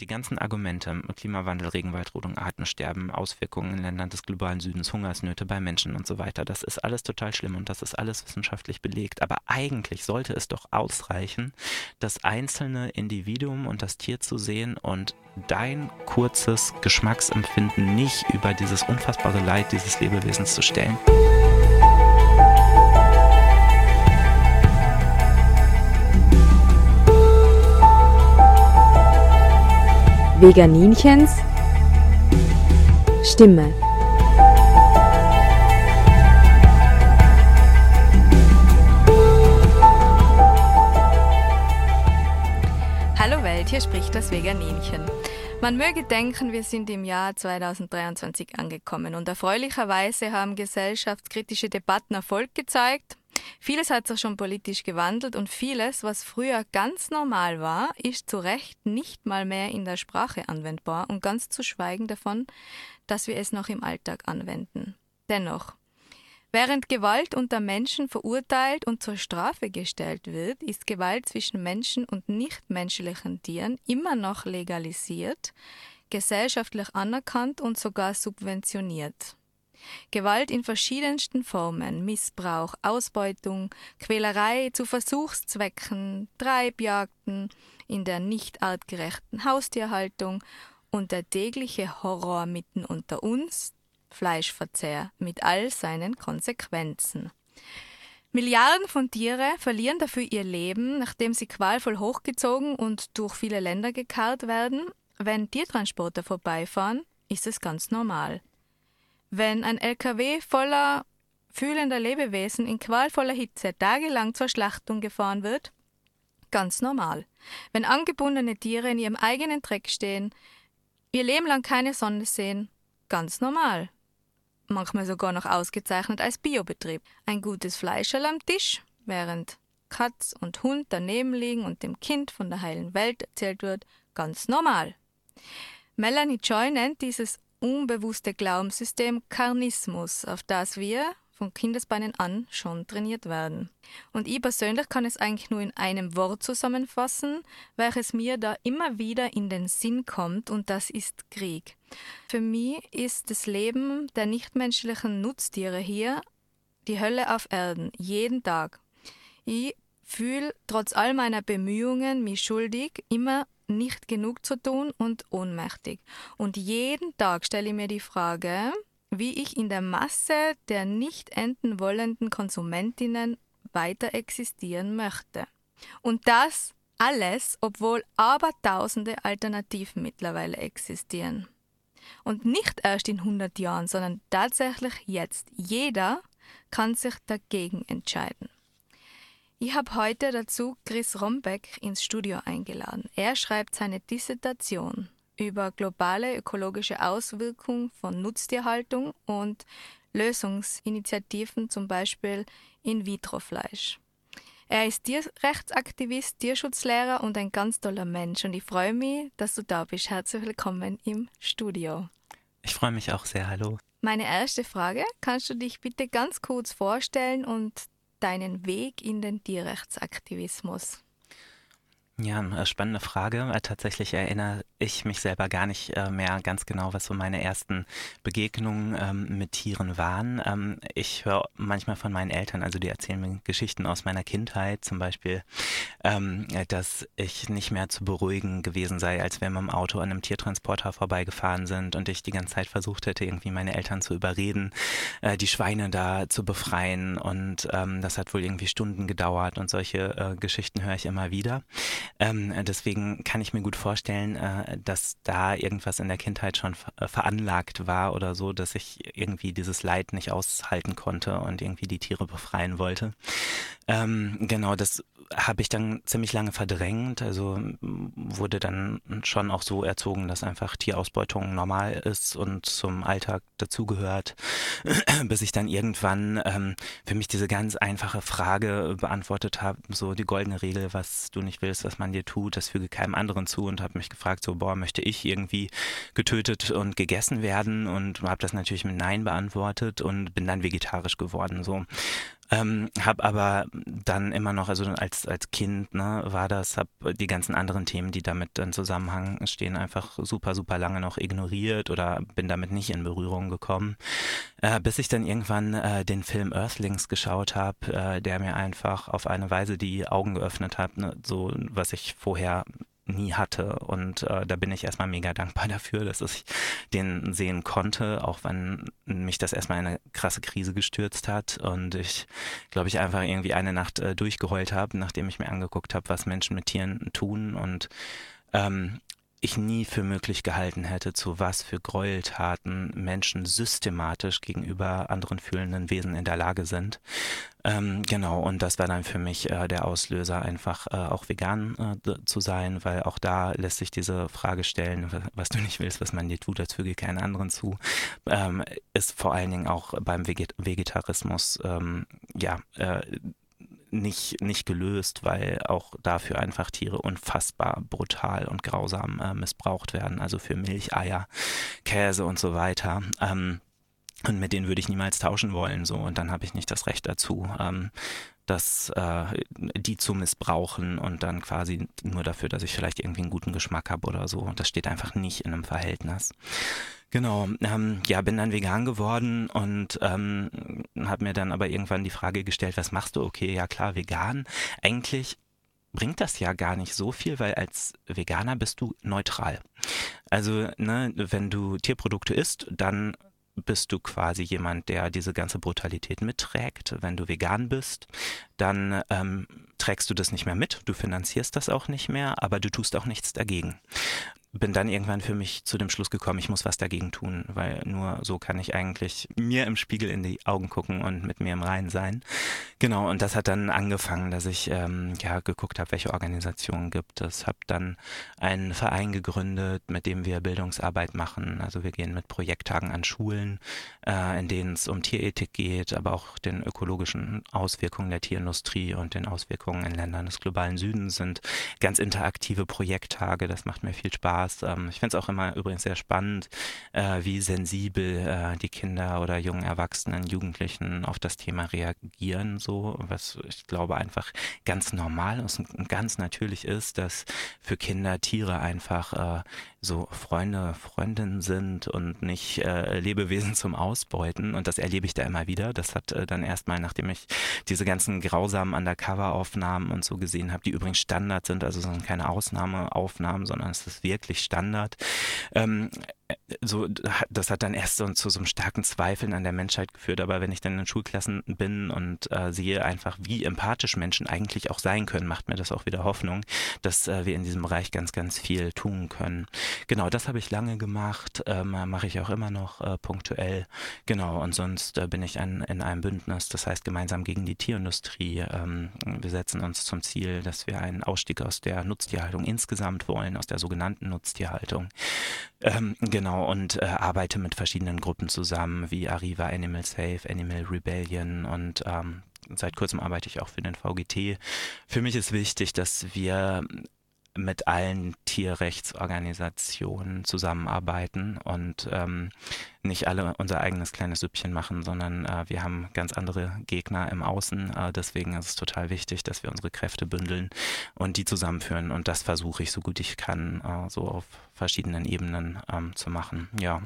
die ganzen Argumente, Klimawandel, Regenwaldrodung, Artensterben, Auswirkungen in Ländern des globalen Südens, Hungersnöte bei Menschen und so weiter, das ist alles total schlimm und das ist alles wissenschaftlich belegt. Aber eigentlich sollte es doch ausreichen, das einzelne Individuum und das Tier zu sehen und dein kurzes Geschmacksempfinden nicht über dieses unfassbare Leid dieses Lebewesens zu stellen. Veganinchens Stimme. Hallo Welt, hier spricht das Veganinchen. Man möge denken, wir sind im Jahr 2023 angekommen und erfreulicherweise haben gesellschaftskritische Debatten Erfolg gezeigt. Vieles hat sich schon politisch gewandelt und vieles, was früher ganz normal war, ist zu Recht nicht mal mehr in der Sprache anwendbar und ganz zu schweigen davon, dass wir es noch im Alltag anwenden. Dennoch, Während Gewalt unter Menschen verurteilt und zur Strafe gestellt wird, ist Gewalt zwischen Menschen und nichtmenschlichen Tieren immer noch legalisiert, gesellschaftlich anerkannt und sogar subventioniert. Gewalt in verschiedensten Formen, Missbrauch, Ausbeutung, Quälerei zu Versuchszwecken, Treibjagden, in der nicht artgerechten Haustierhaltung und der tägliche Horror mitten unter uns, Fleischverzehr mit all seinen Konsequenzen. Milliarden von Tiere verlieren dafür ihr Leben, nachdem sie qualvoll hochgezogen und durch viele Länder gekarrt werden. Wenn Tiertransporter vorbeifahren, ist es ganz normal. Wenn ein LKW voller fühlender Lebewesen in qualvoller Hitze tagelang zur Schlachtung gefahren wird, ganz normal. Wenn angebundene Tiere in ihrem eigenen Dreck stehen, ihr Leben lang keine Sonne sehen, ganz normal. Manchmal sogar noch ausgezeichnet als Biobetrieb. Ein gutes Fleischerl am Tisch, während Katz und Hund daneben liegen und dem Kind von der heilen Welt erzählt wird, ganz normal. Melanie Joy nennt dieses unbewusste Glaubenssystem Karnismus, auf das wir von Kindesbeinen an schon trainiert werden. Und ich persönlich kann es eigentlich nur in einem Wort zusammenfassen, welches mir da immer wieder in den Sinn kommt, und das ist Krieg. Für mich ist das Leben der nichtmenschlichen Nutztiere hier die Hölle auf Erden, jeden Tag. Ich fühle trotz all meiner Bemühungen mich schuldig, immer nicht genug zu tun und ohnmächtig. Und jeden Tag stelle ich mir die Frage, wie ich in der Masse der nicht enden wollenden Konsumentinnen weiter existieren möchte. Und das alles, obwohl abertausende Alternativen mittlerweile existieren. Und nicht erst in 100 Jahren, sondern tatsächlich jetzt. Jeder kann sich dagegen entscheiden. Ich habe heute dazu Chris Rombeck ins Studio eingeladen. Er schreibt seine Dissertation über globale ökologische Auswirkungen von Nutztierhaltung und Lösungsinitiativen, zum Beispiel In-vitro-Fleisch. Er ist Tierrechtsaktivist, Tierschutzlehrer und ein ganz toller Mensch und ich freue mich, dass du da bist. Herzlich willkommen im Studio. Ich freue mich auch sehr. Hallo. Meine erste Frage, kannst du dich bitte ganz kurz vorstellen und deinen Weg in den Tierrechtsaktivismus? Ja, äh, spannende Frage. Äh, tatsächlich erinnere ich mich selber gar nicht äh, mehr ganz genau, was so meine ersten Begegnungen ähm, mit Tieren waren. Ähm, ich höre manchmal von meinen Eltern, also die erzählen mir Geschichten aus meiner Kindheit, zum Beispiel, ähm, dass ich nicht mehr zu beruhigen gewesen sei, als wir mit dem Auto an einem Tiertransporter vorbeigefahren sind und ich die ganze Zeit versucht hätte, irgendwie meine Eltern zu überreden, die Schweine da zu befreien. Und das hat wohl irgendwie Stunden gedauert und solche Geschichten höre ich immer wieder. Ähm, deswegen kann ich mir gut vorstellen, äh, dass da irgendwas in der Kindheit schon äh, veranlagt war oder so, dass ich irgendwie dieses Leid nicht aushalten konnte und irgendwie die Tiere befreien wollte. Ähm, genau, das habe ich dann ziemlich lange verdrängt. Also wurde dann schon auch so erzogen, dass einfach Tierausbeutung normal ist und zum Alltag dazugehört, bis ich dann irgendwann ähm, für mich diese ganz einfache Frage beantwortet habe, so die goldene Regel, was du nicht willst, was man dir tut, das füge keinem anderen zu und habe mich gefragt, so, boah, möchte ich irgendwie getötet und gegessen werden und habe das natürlich mit Nein beantwortet und bin dann vegetarisch geworden. So Ähm, hab aber dann immer noch, also als, als Kind, ne, war das, hab die ganzen anderen Themen, die damit in Zusammenhang stehen, einfach super, super lange noch ignoriert oder bin damit nicht in Berührung gekommen. Äh, bis ich dann irgendwann äh, den Film Earthlings geschaut habe, äh, der mir einfach auf eine Weise die Augen geöffnet hat, ne, so was ich vorher nie hatte. Und äh, da bin ich erstmal mega dankbar dafür, dass ich den sehen konnte, auch wenn mich das erstmal in eine krasse Krise gestürzt hat. Und ich, glaube ich, einfach irgendwie eine Nacht äh, durchgeheult habe, nachdem ich mir angeguckt habe, was Menschen mit Tieren tun. Und ähm, ich nie für möglich gehalten hätte, zu was für Gräueltaten Menschen systematisch gegenüber anderen fühlenden Wesen in der Lage sind. Ähm, genau, und das war dann für mich äh, der Auslöser, einfach äh, auch vegan äh, zu sein, weil auch da lässt sich diese Frage stellen, was du nicht willst, was man dir tut, als füge keinen anderen zu, ähm, ist vor allen Dingen auch beim Veget Vegetarismus ähm, ja äh, nicht, nicht gelöst, weil auch dafür einfach Tiere unfassbar brutal und grausam äh, missbraucht werden, also für Milch, Eier, Käse und so weiter. Ähm, und mit denen würde ich niemals tauschen wollen, so. Und dann habe ich nicht das Recht dazu, ähm, das, äh, die zu missbrauchen und dann quasi nur dafür, dass ich vielleicht irgendwie einen guten Geschmack habe oder so. Das steht einfach nicht in einem Verhältnis. Genau, ähm, ja, bin dann vegan geworden und ähm, habe mir dann aber irgendwann die Frage gestellt, was machst du? Okay, ja klar, vegan. Eigentlich bringt das ja gar nicht so viel, weil als Veganer bist du neutral. Also, ne, wenn du Tierprodukte isst, dann bist du quasi jemand, der diese ganze Brutalität mitträgt. Wenn du vegan bist, dann ähm, trägst du das nicht mehr mit, du finanzierst das auch nicht mehr, aber du tust auch nichts dagegen bin dann irgendwann für mich zu dem Schluss gekommen, ich muss was dagegen tun, weil nur so kann ich eigentlich mir im Spiegel in die Augen gucken und mit mir im Reinen sein. Genau, und das hat dann angefangen, dass ich ähm, ja geguckt habe, welche Organisationen gibt es. Habe dann einen Verein gegründet, mit dem wir Bildungsarbeit machen. Also wir gehen mit Projekttagen an Schulen, äh, in denen es um Tierethik geht, aber auch den ökologischen Auswirkungen der Tierindustrie und den Auswirkungen in Ländern des globalen Südens sind ganz interaktive Projekttage. Das macht mir viel Spaß Spaß. Ähm, ich finde es auch immer übrigens sehr spannend, äh, wie sensibel äh, die Kinder oder jungen Erwachsenen, Jugendlichen auf das Thema reagieren, so, was ich glaube einfach ganz normal und ganz natürlich ist, dass für Kinder Tiere einfach äh, so Freunde, Freundinnen sind und nicht äh, Lebewesen zum Ausbeuten. Und das erlebe ich da immer wieder. Das hat äh, dann erstmal, nachdem ich diese ganzen grausamen Undercover-Aufnahmen und so gesehen habe, die übrigens Standard sind, also sind keine Ausnahmeaufnahmen, sondern es ist wirklich Standard. Ähm, so, das hat dann erst so zu so einem starken Zweifeln an der Menschheit geführt. Aber wenn ich dann in Schulklassen bin und äh, sehe einfach, wie empathisch Menschen eigentlich auch sein können, macht mir das auch wieder Hoffnung, dass äh, wir in diesem Bereich ganz, ganz viel tun können. Genau, das habe ich lange gemacht, ähm, mache ich auch immer noch äh, punktuell. Genau, und sonst äh, bin ich ein, in einem Bündnis, das heißt gemeinsam gegen die Tierindustrie. Ähm, wir setzen uns zum Ziel, dass wir einen Ausstieg aus der Nutztierhaltung insgesamt wollen, aus der sogenannten Nutztierhaltung. Ähm, genau, und äh, arbeite mit verschiedenen Gruppen zusammen, wie Arriva Animal Safe, Animal Rebellion und ähm, seit kurzem arbeite ich auch für den VGT. Für mich ist wichtig, dass wir mit allen Tierrechtsorganisationen zusammenarbeiten und ähm, nicht alle unser eigenes kleines Süppchen machen, sondern äh, wir haben ganz andere Gegner im Außen. Äh, deswegen ist es total wichtig, dass wir unsere Kräfte bündeln und die zusammenführen. Und das versuche ich so gut ich kann, äh, so auf verschiedenen Ebenen ähm, zu machen. Ja.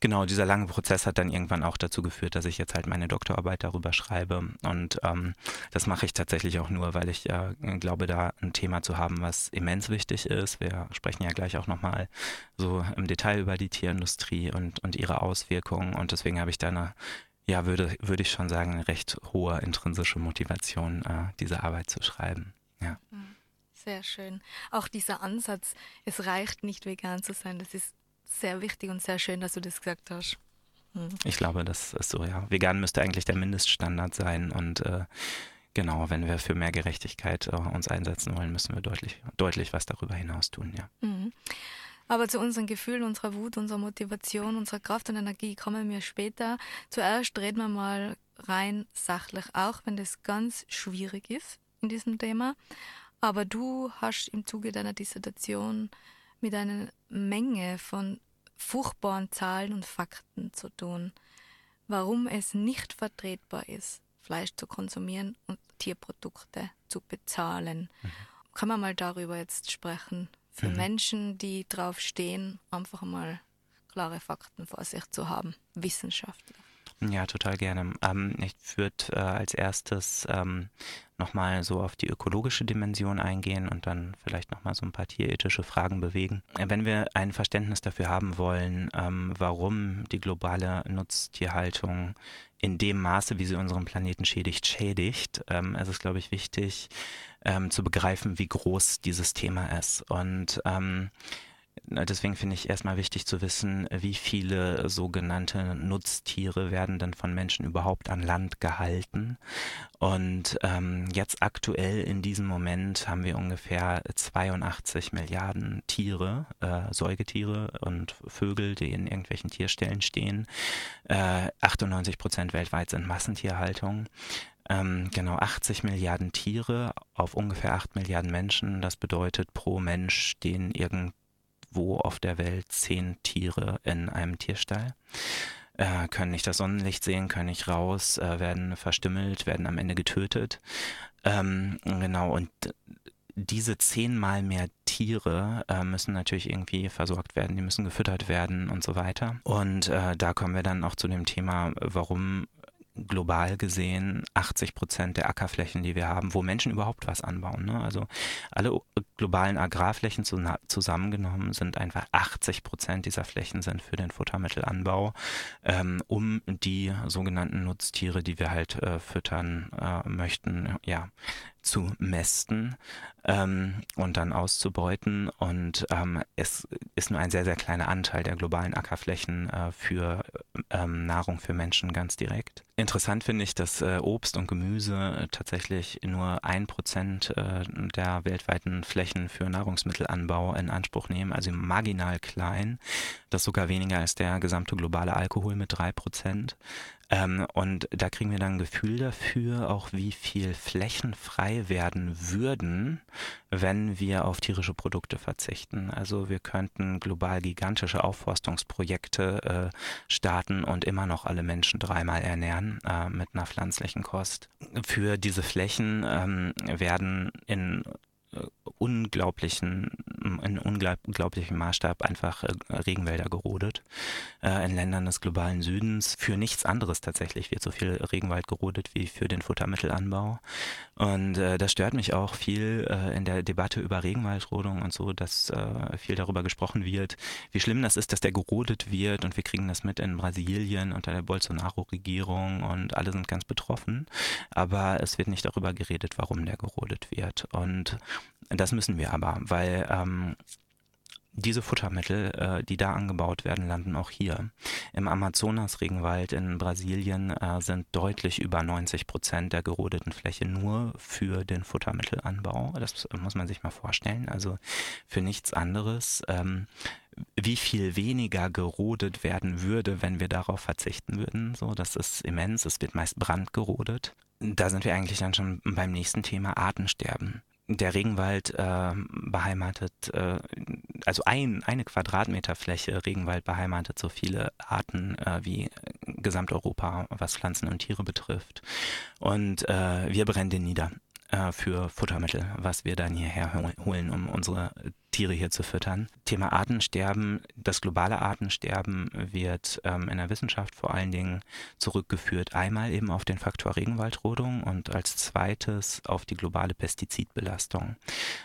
Genau, dieser lange Prozess hat dann irgendwann auch dazu geführt, dass ich jetzt halt meine Doktorarbeit darüber schreibe. Und ähm, das mache ich tatsächlich auch nur, weil ich äh, glaube, da ein Thema zu haben, was immens wichtig ist. Wir sprechen ja gleich auch nochmal so im Detail über die Tierindustrie und, und ihre Auswirkungen. Und deswegen habe ich da eine, ja, würde, würde ich schon sagen, eine recht hohe intrinsische Motivation, äh, diese Arbeit zu schreiben. Ja. Mhm. Sehr schön. Auch dieser Ansatz, es reicht nicht vegan zu sein, das ist sehr wichtig und sehr schön, dass du das gesagt hast. Hm. Ich glaube, das ist so, ja. Vegan müsste eigentlich der Mindeststandard sein und äh, genau, wenn wir für mehr Gerechtigkeit äh, uns einsetzen wollen, müssen wir deutlich, deutlich was darüber hinaus tun, ja. Mhm. Aber zu unseren Gefühlen, unserer Wut, unserer Motivation, unserer Kraft und Energie kommen wir später. Zuerst reden wir mal rein sachlich, auch wenn das ganz schwierig ist in diesem Thema. Aber du hast im Zuge deiner Dissertation mit einer Menge von furchtbaren Zahlen und Fakten zu tun, warum es nicht vertretbar ist, Fleisch zu konsumieren und Tierprodukte zu bezahlen. Mhm. Kann man mal darüber jetzt sprechen? Für mhm. Menschen, die drauf stehen, einfach mal klare Fakten vor sich zu haben, wissenschaftlich. Ja, total gerne. Ähm, ich würde äh, als erstes ähm, nochmal so auf die ökologische Dimension eingehen und dann vielleicht nochmal so ein paar tierethische Fragen bewegen. Wenn wir ein Verständnis dafür haben wollen, ähm, warum die globale Nutztierhaltung in dem Maße, wie sie unseren Planeten schädigt, schädigt, ähm, ist es, glaube ich, wichtig ähm, zu begreifen, wie groß dieses Thema ist. Und ähm, Deswegen finde ich erstmal wichtig zu wissen, wie viele sogenannte Nutztiere werden denn von Menschen überhaupt an Land gehalten. Und ähm, jetzt aktuell in diesem Moment haben wir ungefähr 82 Milliarden Tiere, äh, Säugetiere und Vögel, die in irgendwelchen Tierstellen stehen. Äh, 98 Prozent weltweit sind Massentierhaltung. Ähm, genau 80 Milliarden Tiere auf ungefähr 8 Milliarden Menschen. Das bedeutet pro Mensch stehen irgend wo auf der Welt zehn Tiere in einem Tierstall. Äh, können nicht das Sonnenlicht sehen, können nicht raus, äh, werden verstümmelt, werden am Ende getötet. Ähm, genau, und diese zehnmal mehr Tiere äh, müssen natürlich irgendwie versorgt werden, die müssen gefüttert werden und so weiter. Und äh, da kommen wir dann auch zu dem Thema, warum global gesehen 80 Prozent der Ackerflächen, die wir haben, wo Menschen überhaupt was anbauen. Ne? Also alle globalen Agrarflächen zusammengenommen sind einfach 80 Prozent dieser Flächen sind für den Futtermittelanbau, ähm, um die sogenannten Nutztiere, die wir halt äh, füttern äh, möchten, ja, zu mästen ähm, und dann auszubeuten. Und ähm, es ist nur ein sehr, sehr kleiner Anteil der globalen Ackerflächen äh, für ähm, Nahrung für Menschen ganz direkt. Interessant finde ich, dass äh, Obst und Gemüse äh, tatsächlich nur ein Prozent äh, der weltweiten Flächen für Nahrungsmittelanbau in Anspruch nehmen, also marginal klein. Das sogar weniger als der gesamte globale Alkohol mit drei Prozent. Ähm, und da kriegen wir dann ein Gefühl dafür, auch wie viel Flächen frei werden würden, wenn wir auf tierische Produkte verzichten. Also wir könnten global gigantische Aufforstungsprojekte äh, starten und immer noch alle Menschen dreimal ernähren äh, mit einer pflanzlichen Kost. Für diese Flächen ähm, werden in unglaublichen, in unglaublichem Maßstab einfach äh, Regenwälder gerodet. Äh, in Ländern des globalen Südens für nichts anderes tatsächlich wird so viel Regenwald gerodet wie für den Futtermittelanbau. Und äh, das stört mich auch viel in der Debatte über Regenwaldrodung und so, dass viel darüber gesprochen wird, wie schlimm das ist, dass der gerodet wird und wir kriegen das mit in Brasilien unter der Bolsonaro-Regierung und alle sind ganz betroffen. Aber es wird nicht darüber geredet, warum der gerodet wird. Und das müssen wir aber, weil ähm, diese Futtermittel, äh, die da angebaut werden, landen auch hier. Im Amazonas-Regenwald in Brasilien äh, sind deutlich über 90 Prozent der gerodeten Fläche nur für den Futtermittelanbau. Das muss man sich mal vorstellen. Also für nichts anderes. Ähm, wie viel weniger gerodet werden würde, wenn wir darauf verzichten würden. So, das ist immens. Es wird meist brandgerodet. Da sind wir eigentlich dann schon beim nächsten Thema Artensterben der Regenwald äh, beheimatet, äh, also ein, eine Quadratmeter Fläche Regenwald beheimatet so viele Arten äh, wie Gesamteuropa, was Pflanzen und Tiere betrifft. Und äh, wir brennen den nieder äh, für Futtermittel, was wir dann hierher holen, um unsere Tiere hier zu füttern. Thema Artensterben, das globale Artensterben wird ähm, in der Wissenschaft vor allen Dingen zurückgeführt. Einmal eben auf den Faktor Regenwaldrodung und als zweites auf die globale Pestizidbelastung.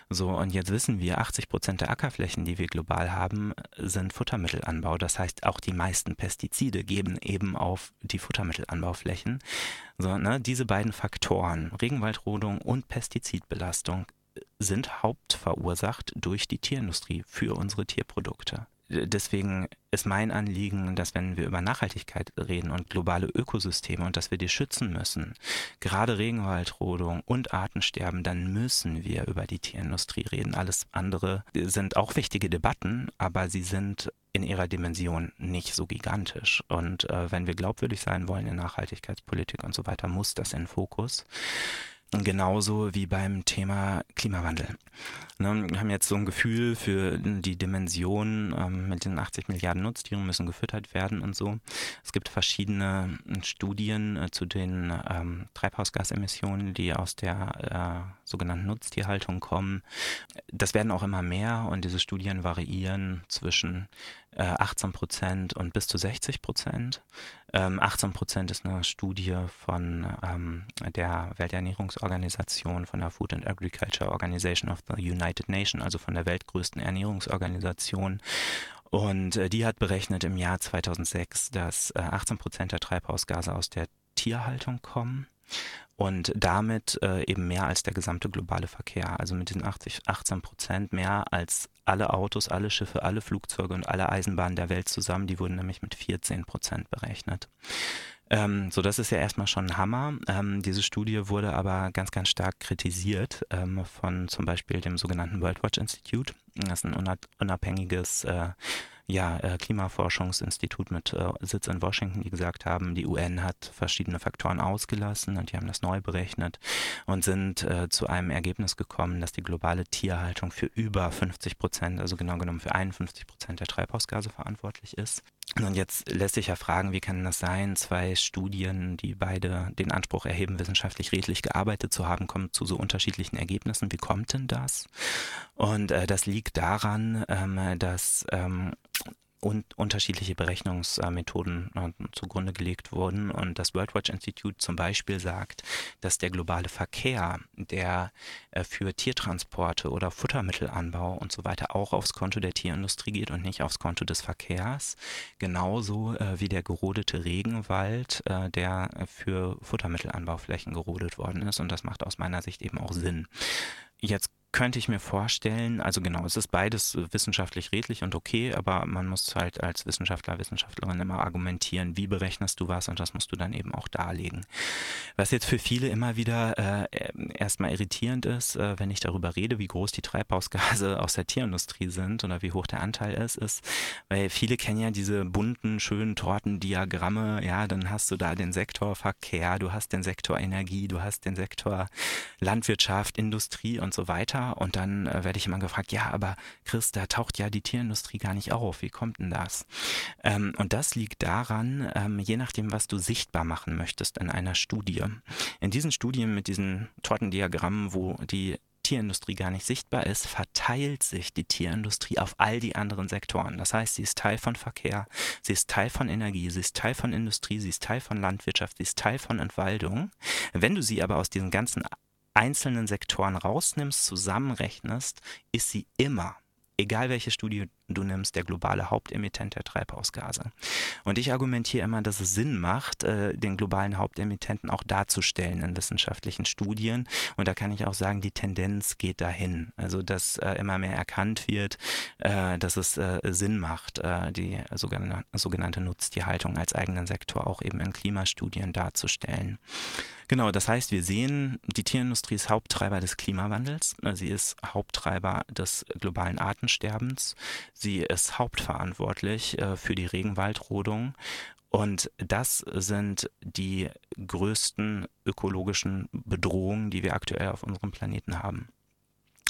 So, und jetzt wissen wir, 80 Prozent der Ackerflächen, die wir global haben, sind Futtermittelanbau. Das heißt, auch die meisten Pestizide geben eben auf die Futtermittelanbauflächen. So, ne, diese beiden Faktoren, Regenwaldrodung und Pestizidbelastung, sind hauptverursacht durch die Tierindustrie für unsere Tierprodukte. Deswegen ist mein Anliegen, dass wenn wir über Nachhaltigkeit reden und globale Ökosysteme und dass wir die schützen müssen, gerade Regenwaldrodung und Artensterben, dann müssen wir über die Tierindustrie reden. Alles andere sind auch wichtige Debatten, aber sie sind in ihrer Dimension nicht so gigantisch. Und äh, wenn wir glaubwürdig sein wollen in Nachhaltigkeitspolitik und so weiter, muss das in Fokus. Genauso wie beim Thema Klimawandel. Ne, wir haben jetzt so ein Gefühl für die Dimension ähm, mit den 80 Milliarden Nutztieren müssen gefüttert werden und so. Es gibt verschiedene Studien äh, zu den ähm, Treibhausgasemissionen, die aus der äh, sogenannten Nutztierhaltung kommen. Das werden auch immer mehr und diese Studien variieren zwischen 18 äh, Prozent und bis zu 60 Prozent. 18 ähm, Prozent ist eine Studie von ähm, der Welternährungsorganisation, von der Food and Agriculture Organization of the United Nations, also von der weltgrößten Ernährungsorganisation. Und äh, die hat berechnet im Jahr 2006, dass 18 Prozent der Treibhausgase aus der Tierhaltung kommen und damit äh, eben mehr als der gesamte globale Verkehr. Also mit diesen 80, 18 Prozent mehr als alle Autos, alle Schiffe, alle Flugzeuge und alle Eisenbahnen der Welt zusammen. Die wurden nämlich mit 14 Prozent berechnet. Ähm, so, das ist ja erstmal schon ein Hammer. Ähm, diese Studie wurde aber ganz, ganz stark kritisiert ähm, von zum Beispiel dem sogenannten World Watch Institute. Das ist ein unabhängiges äh, ja, äh, Klimaforschungsinstitut mit äh, Sitz in Washington, die gesagt haben, die UN hat verschiedene Faktoren ausgelassen und die haben das neu berechnet und sind äh, zu einem Ergebnis gekommen, dass die globale Tierhaltung für über 50 Prozent, also genau genommen für 51 Prozent der Treibhausgase verantwortlich ist. Und jetzt lässt sich ja fragen, wie kann das sein? Zwei Studien, die beide den Anspruch erheben, wissenschaftlich redlich gearbeitet zu haben, kommen zu so unterschiedlichen Ergebnissen. Wie kommt denn das? Und äh, das liegt daran, ähm, dass ähm, und unterschiedliche Berechnungsmethoden äh, zugrunde gelegt wurden. Und das World Watch Institute zum Beispiel sagt, dass der globale Verkehr, der äh, für Tiertransporte oder Futtermittelanbau und so weiter auch aufs Konto der Tierindustrie geht und nicht aufs Konto des Verkehrs, genauso äh, wie der gerodete Regenwald, der für Futtermittelanbauflächen gerodet worden ist. Und das macht aus meiner Sicht eben auch Sinn. Jetzt könnte ich mir vorstellen, also genau, es ist beides wissenschaftlich redlich und okay, aber man muss halt als Wissenschaftler, Wissenschaftlerin immer argumentieren, wie berechnest du was und das musst du dann eben auch darlegen. Was jetzt für viele immer wieder äh, erstmal irritierend ist, äh, wenn ich darüber rede, wie groß die Treibhausgase aus der Tierindustrie sind oder wie hoch der Anteil ist, ist, weil viele kennen ja diese bunten, schönen Tortendiagramme, ja, dann hast du da den Sektor Verkehr, du hast den Sektor Energie, du hast den Sektor Landwirtschaft, Industrie und so weiter und dann äh, werde ich immer gefragt, ja, aber Chris, da taucht ja die Tierindustrie gar nicht auf. Wie kommt denn das? Ähm, und das liegt daran, ähm, je nachdem, was du sichtbar machen möchtest in einer Studie. In diesen Studien mit diesen Tortendiagrammen, wo die Tierindustrie gar nicht sichtbar ist, verteilt sich die Tierindustrie auf all die anderen Sektoren. Das heißt, sie ist Teil von Verkehr, sie ist Teil von Energie, sie ist Teil von Industrie, sie ist Teil von Landwirtschaft, sie ist Teil von Entwaldung. Wenn du sie aber aus diesen ganzen einzelnen Sektoren rausnimmst, zusammenrechnest, ist sie immer, egal welche Studie du nimmst, der globale Hauptemittent der Treibhausgase. Und ich argumentiere immer, dass es Sinn macht, äh, den globalen Hauptemittenten auch darzustellen in wissenschaftlichen Studien. Und da kann ich auch sagen, die Tendenz geht dahin. Also, dass äh, immer mehr erkannt wird, äh, dass es Sinn macht, die sogenannte Nutztierhaltung als eigenen Sektor auch eben in Klimastudien darzustellen. Genau, das heißt, wir sehen, die Tierindustrie ist Haupttreiber des Klimawandels. Sie ist Haupttreiber des globalen Artensterbens. Sie ist hauptverantwortlich äh, für die Regenwaldrodung. Und das sind die größten ökologischen Bedrohungen, die wir aktuell auf unserem Planeten haben.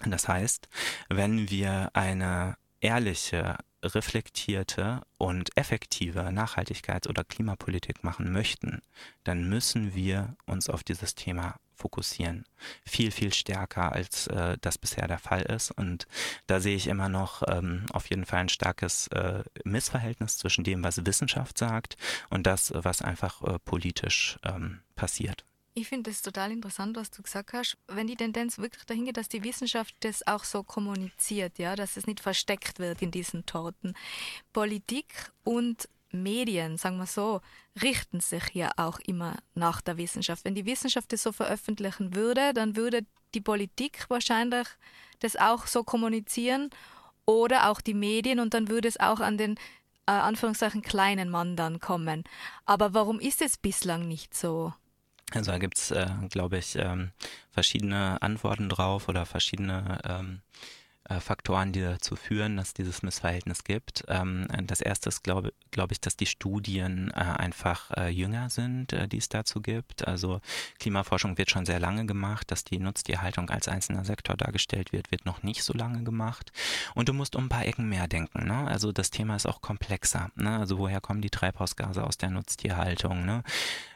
Das heißt, wenn wir eine ehrliche, reflektierte und effektive Nachhaltigkeits- oder Klimapolitik machen möchten, dann müssen wir uns auf dieses Thema fokussieren. Viel, viel stärker, als äh, das bisher der Fall ist. Und da sehe ich immer noch ähm, auf jeden Fall ein starkes äh, Missverhältnis zwischen dem, was Wissenschaft sagt und das, was einfach äh, politisch ähm, passiert. Ich finde es total interessant, was du gesagt hast. Wenn die Tendenz wirklich dahin geht, dass die Wissenschaft das auch so kommuniziert, ja, dass es nicht versteckt wird in diesen Torten. Politik und Medien, sagen wir so, richten sich ja auch immer nach der Wissenschaft. Wenn die Wissenschaft das so veröffentlichen würde, dann würde die Politik wahrscheinlich das auch so kommunizieren oder auch die Medien und dann würde es auch an den äh, Anführungszeichen kleinen Mann dann kommen. Aber warum ist es bislang nicht so? Also da gibt es, äh, glaube ich, ähm, verschiedene Antworten drauf oder verschiedene ähm, äh, Faktoren, die dazu führen, dass dieses Missverhältnis gibt. Ähm, das erste ist, glaube glaub ich, dass die Studien äh, einfach äh, jünger sind, äh, die es dazu gibt. Also Klimaforschung wird schon sehr lange gemacht, dass die Nutztierhaltung als einzelner Sektor dargestellt wird, wird noch nicht so lange gemacht. Und du musst um ein paar Ecken mehr denken. Ne? Also das Thema ist auch komplexer. Ne? Also woher kommen die Treibhausgase aus der Nutztierhaltung? Ne?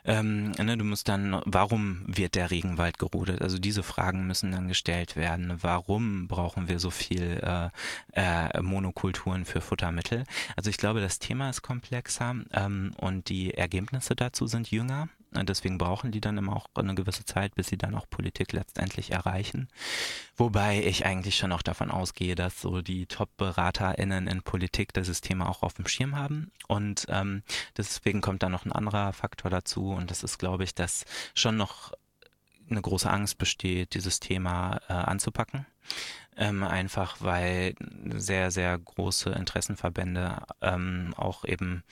Ähm, ne, du musst dann, warum wird der Regenwald gerodet? Also diese Fragen müssen dann gestellt werden. Warum brauchen wir so viel äh, äh, Monokulturen für Futtermittel? Also ich glaube, das Thema ist komplexer ähm, und die Ergebnisse dazu sind jünger. Deswegen brauchen die dann immer auch eine gewisse Zeit, bis sie dann auch Politik letztendlich erreichen. Wobei ich eigentlich schon auch davon ausgehe, dass so die Top-BeraterInnen in Politik das Thema auch auf dem Schirm haben. Und ähm, deswegen kommt da noch ein anderer Faktor dazu. Und das ist, glaube ich, dass schon noch eine große Angst besteht, dieses Thema äh, anzupacken. Ähm, einfach weil sehr, sehr große Interessenverbände ähm, auch eben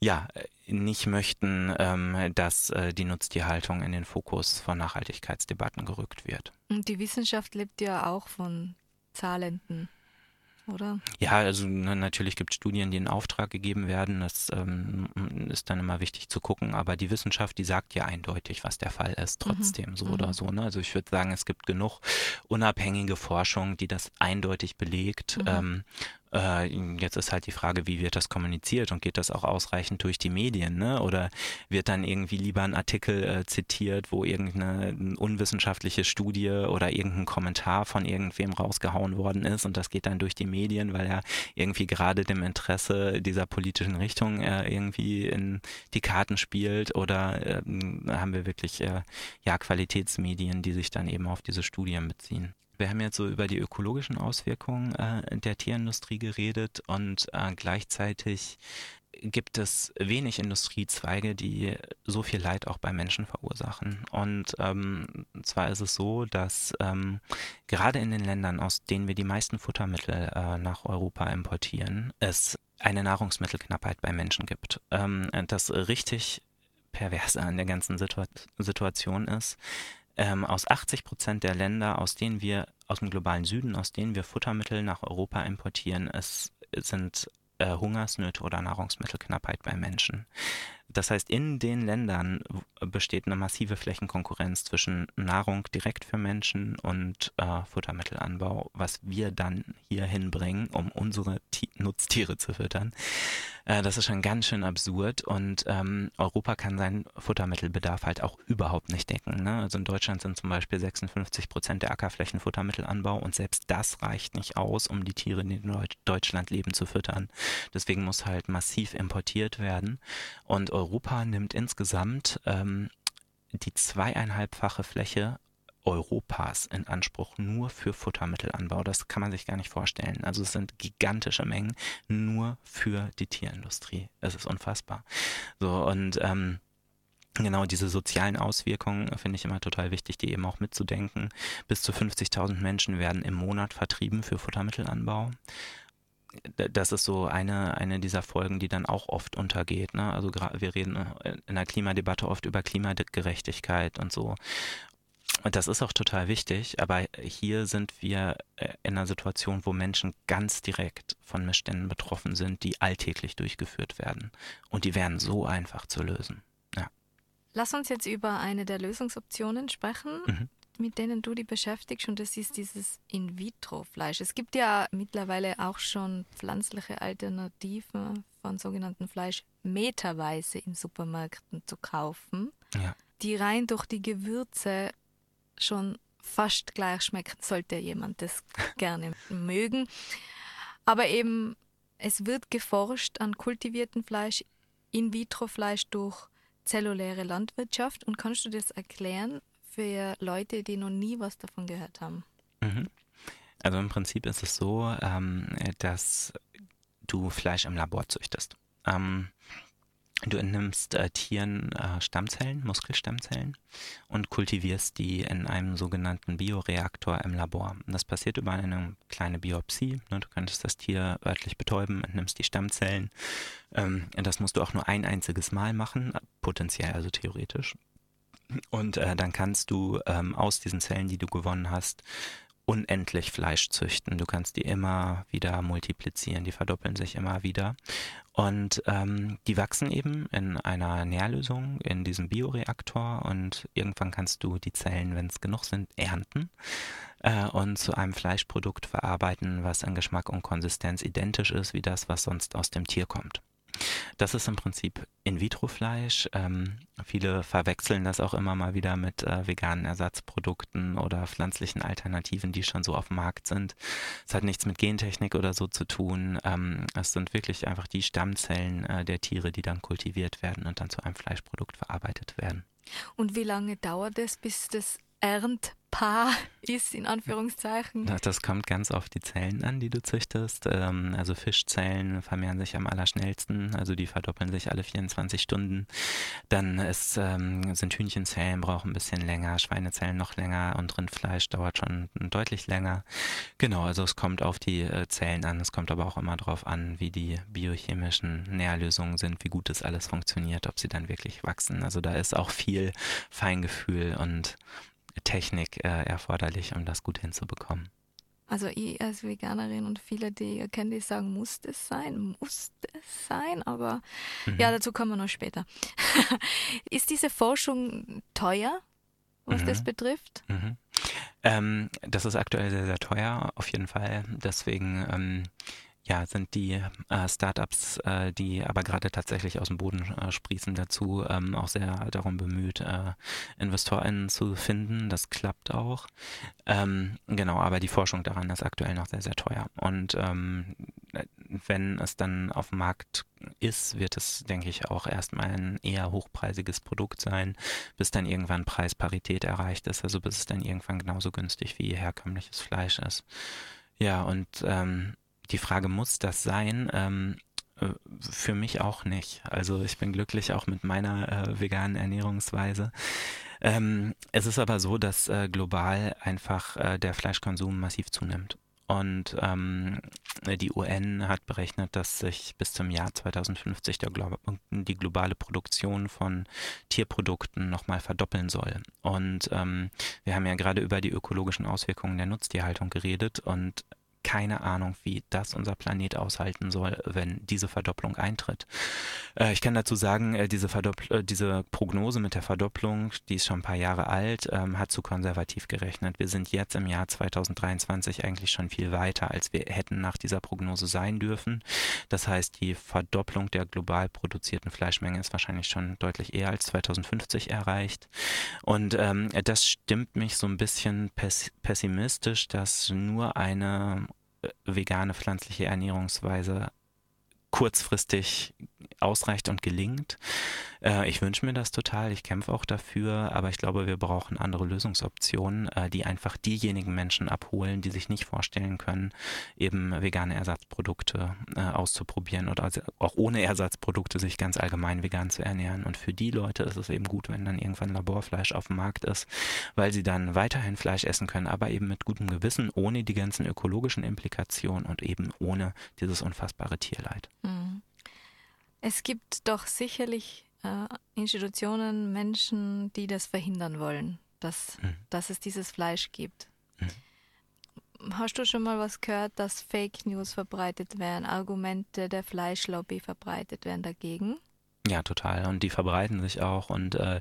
ja, nicht möchten, ähm, dass äh, die Nutztierhaltung in den Fokus von Nachhaltigkeitsdebatten gerückt wird. Und die Wissenschaft lebt ja auch von zahlenden oder? Ja, also natürlich gibt es Studien, die in Auftrag gegeben werden. Das ähm, ist dann immer wichtig zu gucken. Aber die Wissenschaft, die sagt ja eindeutig, was der Fall ist, mhm. trotzdem mhm. so oder mhm. so. Ne? Also ich würde sagen, es gibt genug unabhängige Forschung, die das eindeutig belegt. Mhm. Ähm, äh, jetzt ist halt die Frage, wie wird das kommuniziert und geht das auch ausreichend durch die Medien, ne? Oder wird dann irgendwie lieber ein Artikel äh, zitiert, wo irgendeine unwissenschaftliche Studie oder irgendein Kommentar von irgendwem rausgehauen worden ist und das geht dann durch die Medien, weil er irgendwie gerade dem Interesse dieser politischen Richtung äh, irgendwie in die Karten spielt oder äh, haben wir wirklich äh, ja Qualitätsmedien, die sich dann eben auf diese Studien beziehen. Wir haben jetzt so über die ökologischen Auswirkungen äh, der Tierindustrie geredet und äh, gleichzeitig gibt es wenig Industriezweige, die so viel Leid auch bei Menschen verursachen. Und ähm, zwar ist es so, dass ähm, gerade in den Ländern, aus denen wir die meisten Futtermittel äh, nach Europa importieren, es eine Nahrungsmittelknappheit bei Menschen gibt. Ähm, das richtig perverse an der ganzen Situa Situation ist, ähm, aus 80 Prozent der Länder, aus denen wir, aus dem globalen Süden, aus denen wir Futtermittel nach Europa importieren, es sind äh, Hungersnöte oder Nahrungsmittelknappheit bei Menschen. Das heißt, in den Ländern besteht eine massive Flächenkonkurrenz zwischen Nahrung direkt für Menschen und äh, Futtermittelanbau, was wir dann hier hinbringen, um unsere T Nutztiere zu füttern. Äh, das ist schon ganz schön absurd und ähm, Europa kann seinen Futtermittelbedarf halt auch überhaupt nicht decken. Ne? Also in Deutschland sind zum Beispiel 56 Prozent der Ackerflächen Futtermittelanbau und selbst das reicht nicht aus, um die Tiere, die in Deutschland leben, zu füttern. Deswegen muss halt massiv importiert werden und Europa nimmt insgesamt ähm, die zweieinhalbfache Fläche Europas in Anspruch nur für Futtermittelanbau. Das kann man sich gar nicht vorstellen. Also es sind gigantische Mengen nur für die Tierindustrie. Es ist unfassbar. So und ähm, Genau, diese sozialen Auswirkungen finde ich immer total wichtig, die eben auch mitzudenken. Bis zu 50.000 Menschen werden im Monat vertrieben für Futtermittelanbau das ist so eine, eine dieser Folgen, die dann auch oft untergeht. Ne? Also wir reden in der Klimadebatte oft über Klimagerechtigkeit und so. Und das ist auch total wichtig, aber hier sind wir äh, in einer Situation, wo Menschen ganz direkt von Missständen betroffen sind, die alltäglich durchgeführt werden. Und die wären so einfach zu lösen. Ja. Lass uns jetzt über eine der Lösungsoptionen sprechen. Mhm mit denen du dich beschäftigst und das ist dieses In-vitro-Fleisch. Es gibt ja mittlerweile auch schon pflanzliche Alternativen von sogenannten Fleisch meterweise in Supermärkten zu kaufen, ja. die rein durch die Gewürze schon fast gleich schmecken, sollte jemand das gerne mögen. Aber eben, es wird geforscht an kultivierten Fleisch, In-vitro-Fleisch durch zelluläre Landwirtschaft. Und kannst du das erklären, für Leute, die noch nie was davon gehört haben? Mhm. Also im Prinzip ist es so, ähm, dass du Fleisch im Labor züchtest. Ähm, du entnimmst äh, Tieren äh, Stammzellen, Muskelstammzellen und kultivierst die in einem sogenannten Bioreaktor im Labor. Das passiert über eine kleine Biopsie. Ne? Du könntest das Tier örtlich betäuben, entnimmst die Stammzellen. Ähm, das musst du auch nur ein einziges Mal machen, potenziell also theoretisch. Und äh, dann kannst du ähm, aus diesen Zellen, die du gewonnen hast, unendlich Fleisch züchten. Du kannst die immer wieder multiplizieren, die verdoppeln sich immer wieder. Und ähm, die wachsen eben in einer Nährlösung in diesem Bioreaktor und irgendwann kannst du die Zellen, wenn es genug sind, ernten äh, und zu einem Fleischprodukt verarbeiten, was an Geschmack und Konsistenz identisch ist wie das, was sonst aus dem Tier kommt. Das ist im Prinzip In-vitro-Fleisch. Ähm, viele verwechseln das auch immer mal wieder mit äh, veganen Ersatzprodukten oder pflanzlichen Alternativen, die schon so auf dem Markt sind. Es hat nichts mit Gentechnik oder so zu tun. Ähm, es sind wirklich einfach die Stammzellen äh, der Tiere, die dann kultiviert werden und dann zu einem Fleischprodukt verarbeitet werden. Und wie lange dauert es, bis das Erntpaar ist, in Anführungszeichen. Das kommt ganz auf die Zellen an, die du züchtest. Ähm, also Fischzellen vermehren sich am allerschnellsten, also die verdoppeln sich alle 24 Stunden. Dann ist, ähm, sind Hühnchenzellen, brauchen ein bisschen länger, Schweinezellen noch länger und Rindfleisch dauert schon deutlich länger. Genau, also es kommt auf die äh, Zellen an, es kommt aber auch immer darauf an, wie die biochemischen Nährlösungen sind, wie gut das alles funktioniert, ob sie dann wirklich wachsen. Also da ist auch viel Feingefühl und Technik äh, erforderlich, um das gut hinzubekommen. Also ich als Veganerin und viele, die ihr kennt, die sagen, muss das sein, muss das sein, aber mhm. ja, dazu kommen wir noch später. Ist diese Forschung teuer, was mhm. das betrifft? Mhm. Ähm, das ist aktuell sehr, sehr teuer, auf jeden Fall. Deswegen ähm, ja, sind die äh, Startups, äh, die aber gerade tatsächlich aus dem Boden äh, sprießen, dazu ähm, auch sehr darum bemüht, äh, InvestorInnen zu finden. Das klappt auch. Ähm, genau, aber die Forschung daran ist aktuell noch sehr, sehr teuer. Und ähm, wenn es dann auf dem Markt ist, wird es, denke ich, auch erstmal ein eher hochpreisiges Produkt sein, bis dann irgendwann Preisparität erreicht ist, also bis es dann irgendwann genauso günstig wie herkömmliches Fleisch ist. Ja, und ähm, die Frage, muss das sein? Ähm, äh, für mich auch nicht. Also ich bin glücklich auch mit meiner äh, veganen Ernährungsweise. Ähm, es ist aber so, dass äh, global einfach äh, der Fleischkonsum massiv zunimmt. Und ähm, die UN hat berechnet, dass sich bis zum Jahr 2050 Glo die globale Produktion von Tierprodukten nochmal verdoppeln soll. Und ähm, wir haben ja gerade über die ökologischen Auswirkungen der Nutztierhaltung geredet und keine Ahnung, wie das unser Planet aushalten soll, wenn diese Verdopplung eintritt. Äh, ich kann dazu sagen, äh, diese, äh, diese, Prognose mit der Verdopplung, die ist schon ein paar Jahre alt, ähm, hat zu konservativ gerechnet. Wir sind jetzt im Jahr 2023 eigentlich schon viel weiter, als wir hätten nach dieser Prognose sein dürfen. Das heißt, die Verdopplung der global produzierten Fleischmenge ist wahrscheinlich schon deutlich eher als 2050 erreicht. Und ähm, das stimmt mich so ein bisschen pessimistisch, dass nur eine vegane pflanzliche Ernährungsweise kurzfristig ausreicht und gelingt. Äh, ich wünsche mir das total, ich kämpfe auch dafür, aber ich glaube, wir brauchen andere Lösungsoptionen, äh, die einfach diejenigen Menschen abholen, die sich nicht vorstellen können, eben vegane Ersatzprodukte äh, auszuprobieren oder also auch ohne Ersatzprodukte sich ganz allgemein vegan zu ernähren. Und für die Leute ist es eben gut, wenn dann irgendwann Laborfleisch auf dem Markt ist, weil sie dann weiterhin Fleisch essen können, aber eben mit gutem Gewissen, ohne die ganzen ökologischen Implikationen und eben ohne dieses unfassbare Tierleid. Mhm. Es gibt doch sicherlich äh, Institutionen, Menschen, die das verhindern wollen, dass, mhm. dass es dieses Fleisch gibt. Mhm. Hast du schon mal was gehört, dass Fake News verbreitet werden, Argumente der Fleischlobby verbreitet werden dagegen? Ja, total. Und die verbreiten sich auch. Und äh,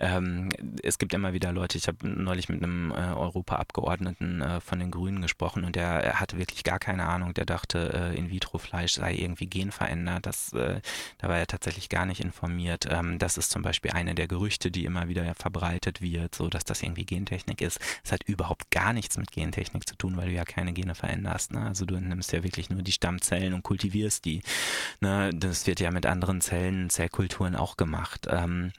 ähm, es gibt immer wieder Leute, ich habe neulich mit einem äh, Europaabgeordneten äh, von den Grünen gesprochen und der er hatte wirklich gar keine Ahnung. Der dachte, äh, In-vitro-Fleisch sei irgendwie genverändert. Das, äh, da war er tatsächlich gar nicht informiert. Ähm, das ist zum Beispiel eine der Gerüchte, die immer wieder verbreitet wird, so dass das irgendwie Gentechnik ist. Es hat überhaupt gar nichts mit Gentechnik zu tun, weil du ja keine Gene veränderst. Ne? Also du nimmst ja wirklich nur die Stammzellen und kultivierst die. Ne? Das wird ja mit anderen Zellen Zellkulturen auch gemacht. Ähm,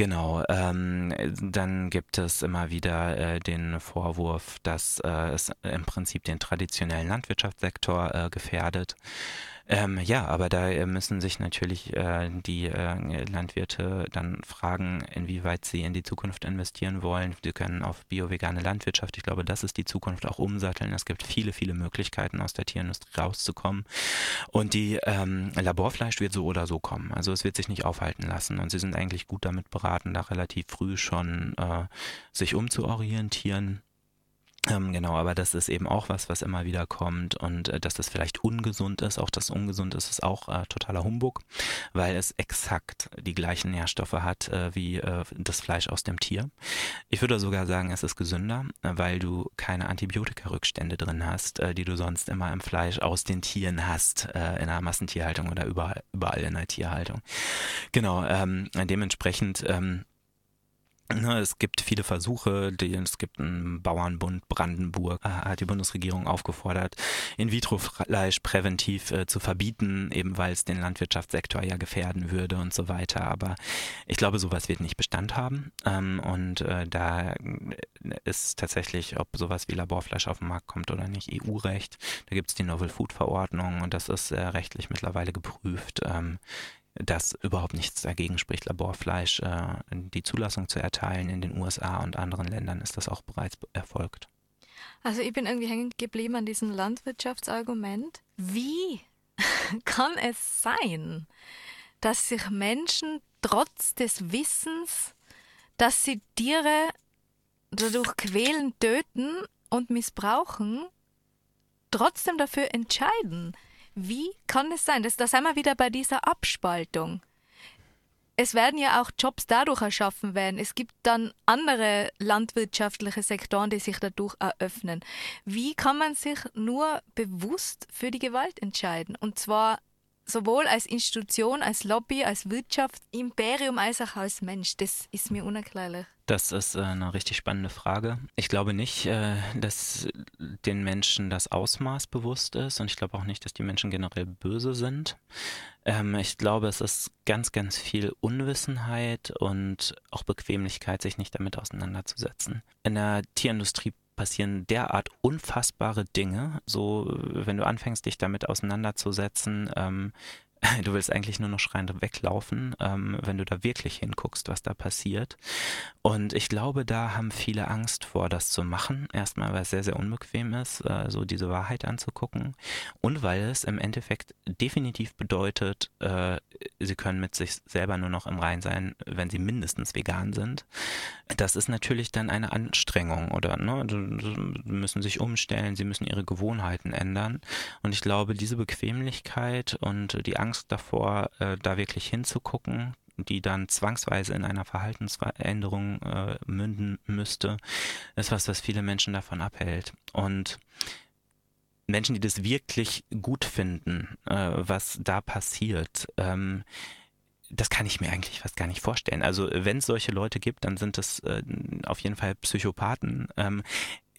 Genau, ähm, dann gibt es immer wieder äh, den Vorwurf, dass äh, es im Prinzip den traditionellen Landwirtschaftssektor äh, gefährdet. Ähm, ja, aber da müssen sich natürlich äh, die äh, Landwirte dann fragen, inwieweit sie in die Zukunft investieren wollen. Sie können auf bio-vegane Landwirtschaft, ich glaube, das ist die Zukunft, auch umsatteln. Es gibt viele, viele Möglichkeiten, aus der Tierindustrie rauszukommen. Und die ähm, Laborfleisch wird so oder so kommen. Also es wird sich nicht aufhalten lassen. Und sie sind eigentlich gut damit beraten, da relativ früh schon äh, sich umzuorientieren Ähm, genau, aber das ist eben auch was, was immer wieder kommt und äh, dass das vielleicht ungesund ist. Auch das ungesund ist, ist auch äh, totaler Humbug, weil es exakt die gleichen Nährstoffe hat äh, wie äh, das Fleisch aus dem Tier. Ich würde sogar sagen, es ist gesünder, weil du keine Antibiotika-Rückstände drin hast, äh, die du sonst immer im Fleisch aus den Tieren hast, äh, in einer Massentierhaltung oder überall, überall in der Tierhaltung. Genau, ähm, dementsprechend ähm, es gibt viele Versuche, es gibt einen Bauernbund Brandenburg, äh, hat die Bundesregierung aufgefordert, In-vitro-Fleisch präventiv äh, zu verbieten, eben weil es den Landwirtschaftssektor ja gefährden würde und so weiter. Aber ich glaube, sowas wird nicht Bestand haben. Ähm, und äh, da ist tatsächlich, ob sowas wie Laborfleisch auf den Markt kommt oder nicht, EU-Recht. Da gibt es die Novel Food Verordnung und das ist rechtlich mittlerweile geprüft. Ähm, dass überhaupt nichts dagegen spricht, Laborfleisch äh, die Zulassung zu erteilen. In den USA und anderen Ländern ist das auch bereits erfolgt. Also ich bin irgendwie hängen geblieben an diesem Landwirtschaftsargument. Wie kann es sein, dass sich Menschen trotz des Wissens, dass sie Tiere dadurch quälen, töten und missbrauchen, trotzdem dafür entscheiden? Wie kann es sein? Das, da sind wir wieder bei dieser Abspaltung. Es werden ja auch Jobs dadurch erschaffen werden. Es gibt dann andere landwirtschaftliche Sektoren, die sich dadurch eröffnen. Wie kann man sich nur bewusst für die Gewalt entscheiden? Und zwar sowohl als Institution, als Lobby, als Wirtschaftsimperium, als auch als Mensch. Das ist mir unerklärlich. Das ist äh, eine richtig spannende Frage. Ich glaube nicht, äh, dass den Menschen das Ausmaß bewusst ist und ich glaube auch nicht, dass die Menschen generell böse sind. Ähm, ich glaube, es ist ganz, ganz viel Unwissenheit und auch Bequemlichkeit, sich nicht damit auseinanderzusetzen. In der Tierindustrie passieren derart unfassbare Dinge. So, wenn du anfängst, dich damit auseinanderzusetzen, ähm, du willst eigentlich nur noch schreiend weglaufen, ähm, wenn du da wirklich hinguckst, was da passiert. Und ich glaube, da haben viele Angst vor, das zu machen. Erstmal, weil es sehr, sehr unbequem ist, äh, so diese Wahrheit anzugucken. Und weil es im Endeffekt definitiv bedeutet, äh, sie können mit sich selber nur noch im Rein sein, wenn sie mindestens vegan sind. Das ist natürlich dann eine Anstrengung, oder? Ne? Sie müssen sich umstellen, sie müssen ihre Gewohnheiten ändern. Und ich glaube, diese Bequemlichkeit und die Angst, Angst davor, äh, da wirklich hinzugucken, die dann zwangsweise in einer Verhaltensänderung äh, münden müsste, ist was, was viele Menschen davon abhält. Und Menschen, die das wirklich gut finden, äh, was da passiert, ähm, das kann ich mir eigentlich fast gar nicht vorstellen. Also wenn es solche Leute gibt, dann sind es äh, auf jeden Fall Psychopathen. Ähm,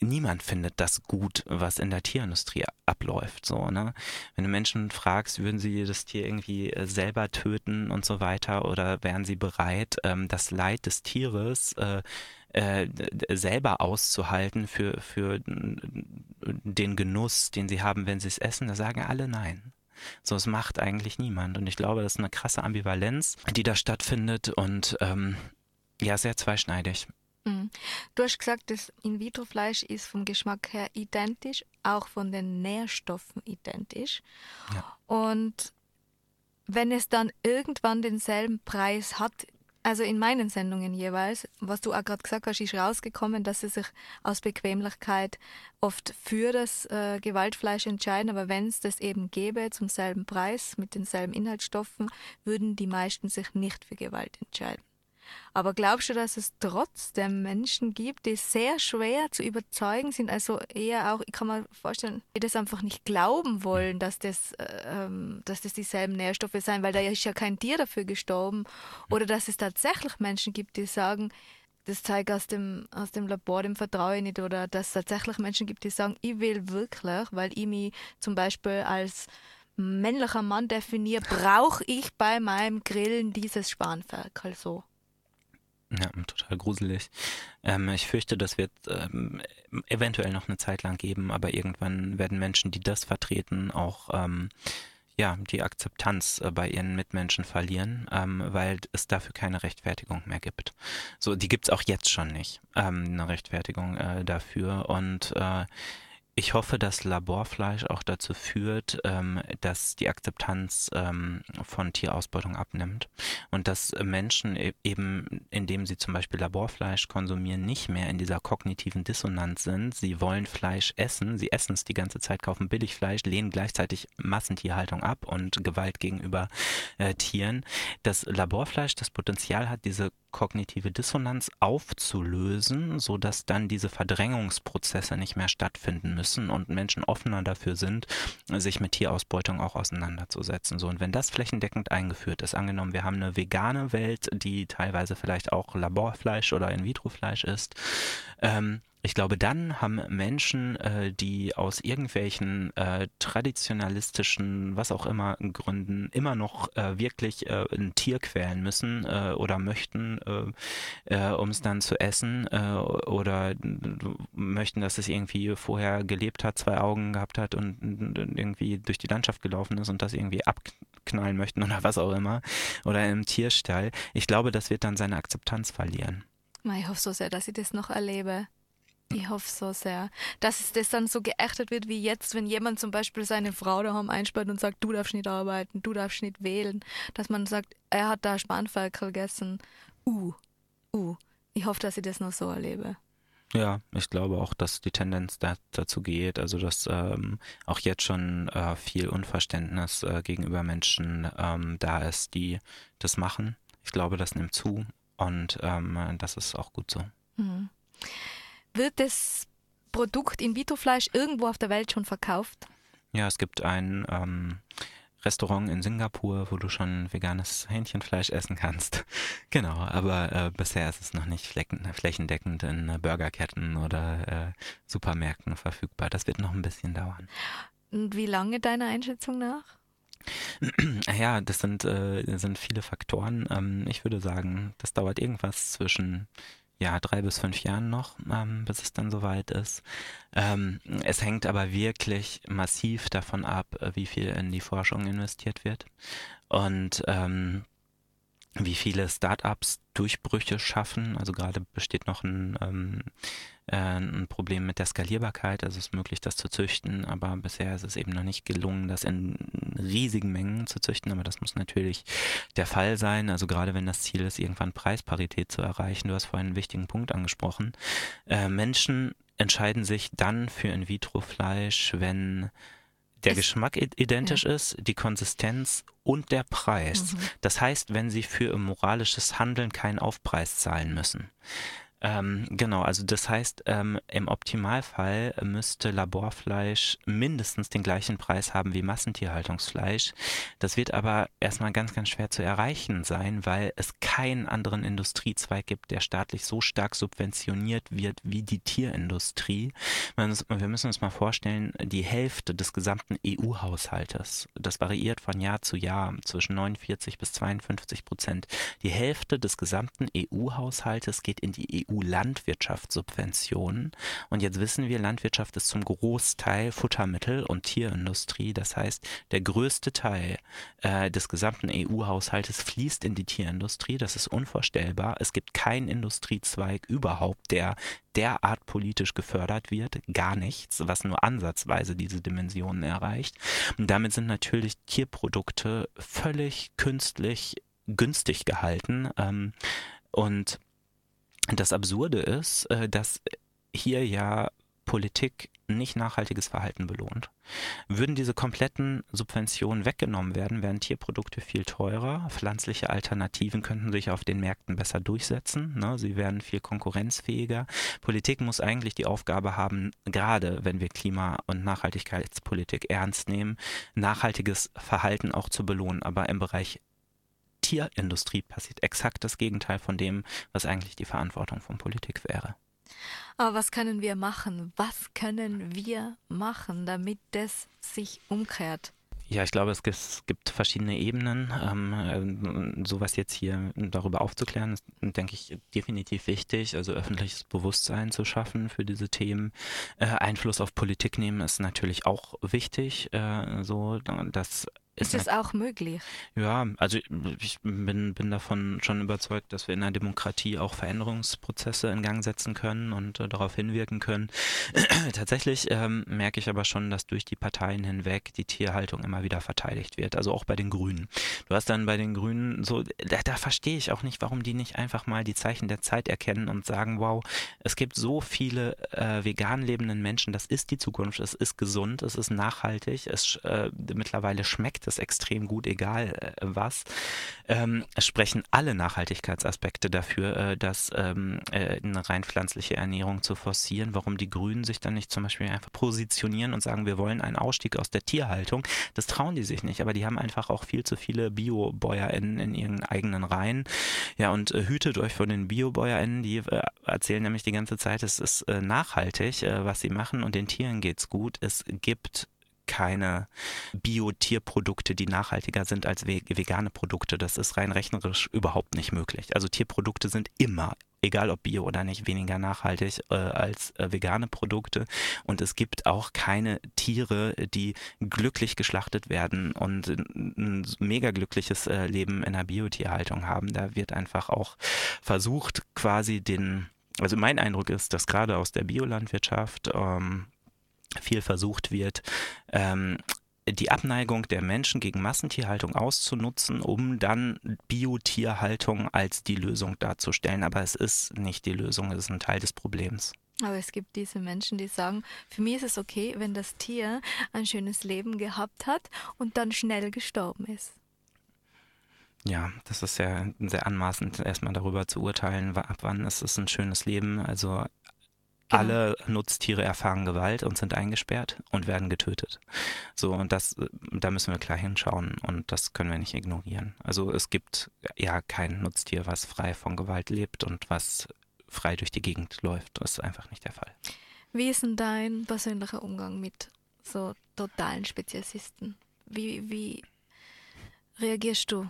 niemand findet das gut, was in der Tierindustrie abläuft. So, ne? Wenn du Menschen fragst, würden sie das Tier irgendwie äh, selber töten und so weiter, oder wären sie bereit, ähm, das Leid des Tieres äh, äh, selber auszuhalten für, für den Genuss, den sie haben, wenn sie es essen, da sagen alle nein. So, es macht eigentlich niemand. Und ich glaube, das ist eine krasse Ambivalenz, die da stattfindet und ähm, ja, sehr zweischneidig. Mhm. Du hast gesagt, das In-vitro-Fleisch ist vom Geschmack her identisch, auch von den Nährstoffen identisch. Ja. Und wenn es dann irgendwann denselben Preis hat, also in meinen Sendungen jeweils, was du auch gerade gesagt hast, ist rausgekommen, dass sie sich aus Bequemlichkeit oft für das äh, Gewaltfleisch entscheiden, aber wenn es das eben gäbe zum selben Preis mit denselben Inhaltsstoffen, würden die meisten sich nicht für Gewalt entscheiden. Aber glaubst du, dass es trotzdem Menschen gibt, die sehr schwer zu überzeugen sind? Also eher auch, ich kann mir vorstellen, die das einfach nicht glauben wollen, dass das, äh, ähm, dass das dieselben Nährstoffe sein, weil da ist ja kein Tier dafür gestorben. Oder dass es tatsächlich Menschen gibt, die sagen, das zeigt aus dem, aus dem Labor, dem vertraue ich nicht. Oder dass es tatsächlich Menschen gibt, die sagen, ich will wirklich, weil ich mich zum Beispiel als männlicher Mann definiere, brauche ich bei meinem Grillen dieses Spanferkel so. Ja, total gruselig. Ähm, ich fürchte, das wird ähm, eventuell noch eine Zeit lang geben, aber irgendwann werden Menschen, die das vertreten, auch ähm, ja, die Akzeptanz äh, bei ihren Mitmenschen verlieren, ähm, weil es dafür keine Rechtfertigung mehr gibt. So, die gibt's auch jetzt schon nicht, ähm, eine Rechtfertigung äh, dafür. Und äh, ich hoffe, dass Laborfleisch auch dazu führt, ähm, dass die Akzeptanz ähm, von Tierausbeutung abnimmt und dass Menschen e eben, indem sie zum Beispiel Laborfleisch konsumieren, nicht mehr in dieser kognitiven Dissonanz sind. Sie wollen Fleisch essen, sie essen es die ganze Zeit, kaufen Billigfleisch, lehnen gleichzeitig Massentierhaltung ab und Gewalt gegenüber äh, Tieren. Das Laborfleisch das Potenzial hat, diese kognitive Dissonanz aufzulösen, sodass dann diese Verdrängungsprozesse nicht mehr stattfinden müssen und Menschen offener dafür sind, sich mit Tierausbeutung auch auseinanderzusetzen. So, und wenn das flächendeckend eingeführt ist, angenommen, wir haben eine vegane Welt, die teilweise vielleicht auch Laborfleisch oder In-vitro-Fleisch ist, ähm, ich glaube, dann haben Menschen, äh, die aus irgendwelchen äh, traditionalistischen, was auch immer Gründen immer noch äh, wirklich äh, ein Tier quälen müssen äh, oder möchten, äh, um es dann zu essen oder möchten, dass es irgendwie vorher gelebt hat, zwei Augen gehabt hat und, und irgendwie durch die Landschaft gelaufen ist und das irgendwie abknallen möchten oder was auch immer oder im Tierstall. Ich glaube, das wird dann seine Akzeptanz verlieren. Ich hoffe so sehr, dass ich das noch erlebe. Ich hoffe so sehr, dass es das dann so geächtet wird wie jetzt, wenn jemand zum Beispiel seine Frau daheim einsperrt und sagt, du darfst nicht arbeiten, du darfst nicht wählen, dass man sagt, er hat da Spanferkel gegessen. Uh, uh. Ich hoffe, dass ich das noch so erlebe. Ja, ich glaube auch, dass die Tendenz da, dazu geht, also dass ähm, auch jetzt schon äh, viel Unverständnis äh, gegenüber Menschen ähm, da ist, die das machen. Ich glaube, das nimmt zu und ähm, das ist auch gut so. Mhm. Wird das Produkt In-vitro-Fleisch irgendwo auf der Welt schon verkauft? Ja, es gibt ein ähm, Restaurant in Singapur, wo du schon veganes Hähnchenfleisch essen kannst. genau, aber äh, bisher ist es noch nicht flächendeckend in äh, Burgerketten oder äh, Supermärkten verfügbar. Das wird noch ein bisschen dauern. Und wie lange deiner Einschätzung nach? Ja, das sind, äh, sind viele Faktoren. Ähm, ich würde sagen, das dauert irgendwas zwischen ja, drei bis fünf Jahren noch, ähm, bis es dann soweit ist. Ähm, es hängt aber wirklich massiv davon ab, wie viel in die Forschung investiert wird und ähm, wie viele Startups Durchbrüche schaffen. Also gerade besteht noch ein, ähm, äh, ein Problem mit der Skalierbarkeit. Also es ist möglich, das zu züchten, aber bisher ist es eben noch nicht gelungen, das in riesigen Mengen zu züchten. Aber das muss natürlich der Fall sein. Also gerade wenn das Ziel ist, irgendwann Preisparität zu erreichen. Du hast vorhin einen wichtigen Punkt angesprochen. Äh, Menschen entscheiden sich dann für In-vitro-Fleisch, wenn der Geschmack identisch ja. ist, die Konsistenz und der Preis. Mhm. Das heißt, wenn sie für moralisches Handeln keinen Aufpreis zahlen müssen. Ähm, genau, also das heißt, ähm, im Optimalfall müsste Laborfleisch mindestens den gleichen Preis haben wie Massentierhaltungsfleisch. Das wird aber erstmal ganz, ganz schwer zu erreichen sein, weil es keinen anderen Industriezweig gibt, der staatlich so stark subventioniert wird wie die Tierindustrie. Wir müssen uns mal vorstellen, die Hälfte des gesamten EU-Haushaltes, das variiert von Jahr zu Jahr zwischen 49 bis 52 Prozent. Die Hälfte des gesamten EU-Haushaltes geht in die EU EU-Landwirtschaftssubventionen. Und jetzt wissen wir, Landwirtschaft ist zum Großteil Futtermittel und Tierindustrie. Das heißt, der größte Teil äh, des gesamten EU-Haushaltes fließt in die Tierindustrie. Das ist unvorstellbar. Es gibt keinen Industriezweig überhaupt, der derart politisch gefördert wird, gar nichts, was nur ansatzweise diese Dimensionen erreicht. Und damit sind natürlich Tierprodukte völlig künstlich günstig gehalten. Ähm, und das Absurde ist, äh, dass hier ja Politik nicht nachhaltiges Verhalten belohnt. Würden diese kompletten Subventionen weggenommen werden, wären Tierprodukte viel teurer. Pflanzliche Alternativen könnten sich auf den Märkten besser durchsetzen. Ne? Sie wären viel konkurrenzfähiger. Politik muss eigentlich die Aufgabe haben, gerade wenn wir Klima- und Nachhaltigkeitspolitik ernst nehmen, nachhaltiges Verhalten auch zu belohnen. Aber im Bereich Tierindustrie passiert exakt das Gegenteil von dem, was eigentlich die Verantwortung von Politik wäre. Aber was können wir machen? Was können wir machen, damit das sich umkehrt? Ja, ich glaube, es gibt verschiedene Ebenen. Ähm, sowas jetzt hier darüber aufzuklären, ist, denke ich, definitiv wichtig. Also öffentliches Bewusstsein zu schaffen für diese Themen. Äh, Einfluss auf Politik nehmen ist natürlich auch wichtig, äh, so dass Ist das auch möglich? Ja, also ich bin, bin davon schon überzeugt, dass wir in einer Demokratie auch Veränderungsprozesse in Gang setzen können und äh, darauf hinwirken können. Tatsächlich ähm, merke ich aber schon, dass durch die Parteien hinweg die Tierhaltung immer wieder verteidigt wird. Also auch bei den Grünen. Du hast dann bei den Grünen so, da, da verstehe ich auch nicht, warum die nicht einfach mal die Zeichen der Zeit erkennen und sagen, wow, es gibt so viele äh, vegan lebenden Menschen, das ist die Zukunft, es ist gesund, es ist nachhaltig, es äh, mittlerweile schmeckt es extrem gut, egal äh, was. Ähm, sprechen alle Nachhaltigkeitsaspekte dafür, äh, dass ähm, äh, eine rein pflanzliche Ernährung zu forcieren. Warum die Grünen sich dann nicht zum Beispiel einfach positionieren und sagen, wir wollen einen Ausstieg aus der Tierhaltung, das trauen die sich nicht, aber die haben einfach auch viel zu viele Bio-BäuerInnen in ihren eigenen Reihen. Ja, und äh, hütet euch vor den Bio-BäuerInnen, die äh, erzählen nämlich die ganze Zeit, es ist äh, nachhaltig, was sie machen und den Tieren geht's gut. Es gibt keine Bio-Tierprodukte, die nachhaltiger sind als vegane Produkte. Das ist rein rechnerisch überhaupt nicht möglich. Also Tierprodukte sind immer egal ob bio oder nicht, weniger nachhaltig äh, als äh, vegane Produkte. Und es gibt auch keine Tiere, die glücklich geschlachtet werden und ein mega glückliches äh, Leben in der Biotierhaltung haben. Da wird einfach auch versucht, quasi den also mein Eindruck ist, dass gerade aus der Biolandwirtschaft ähm, viel versucht wird, ähm, die Abneigung der Menschen gegen Massentierhaltung auszunutzen, um dann Biotierhaltung als die Lösung darzustellen. Aber es ist nicht die Lösung, es ist ein Teil des Problems. Aber es gibt diese Menschen, die sagen, für mich ist es okay, wenn das Tier ein schönes Leben gehabt hat und dann schnell gestorben ist. Ja, das ist ja sehr anmaßend, erstmal darüber zu urteilen, ab wann ist es ein schönes Leben. Also Genau. Alle Nutztiere erfahren Gewalt und sind eingesperrt und werden getötet. So, und das, da müssen wir klar hinschauen und das können wir nicht ignorieren. Also es gibt ja kein Nutztier, was frei von Gewalt lebt und was frei durch die Gegend läuft. Das ist einfach nicht der Fall. Wie ist denn dein persönlicher Umgang mit so totalen Spezialisten? Wie, wie reagierst du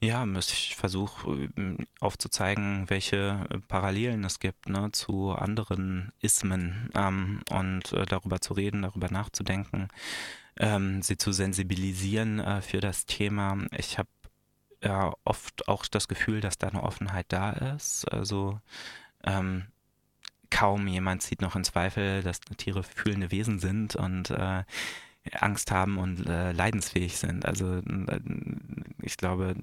ja, ich versuche ähm, aufzuzeigen, welche äh, Parallelen es gibt ne, zu anderen Ismen ähm, und äh, darüber zu reden, darüber nachzudenken, ähm, sie zu sensibilisieren äh, für das Thema. Ich habe ja oft auch das Gefühl, dass da eine Offenheit da ist. Also ähm, kaum jemand zieht noch in Zweifel, dass Tiere fühlende Wesen sind und äh, Angst haben und äh, leidensfähig sind. Also äh, ich glaube,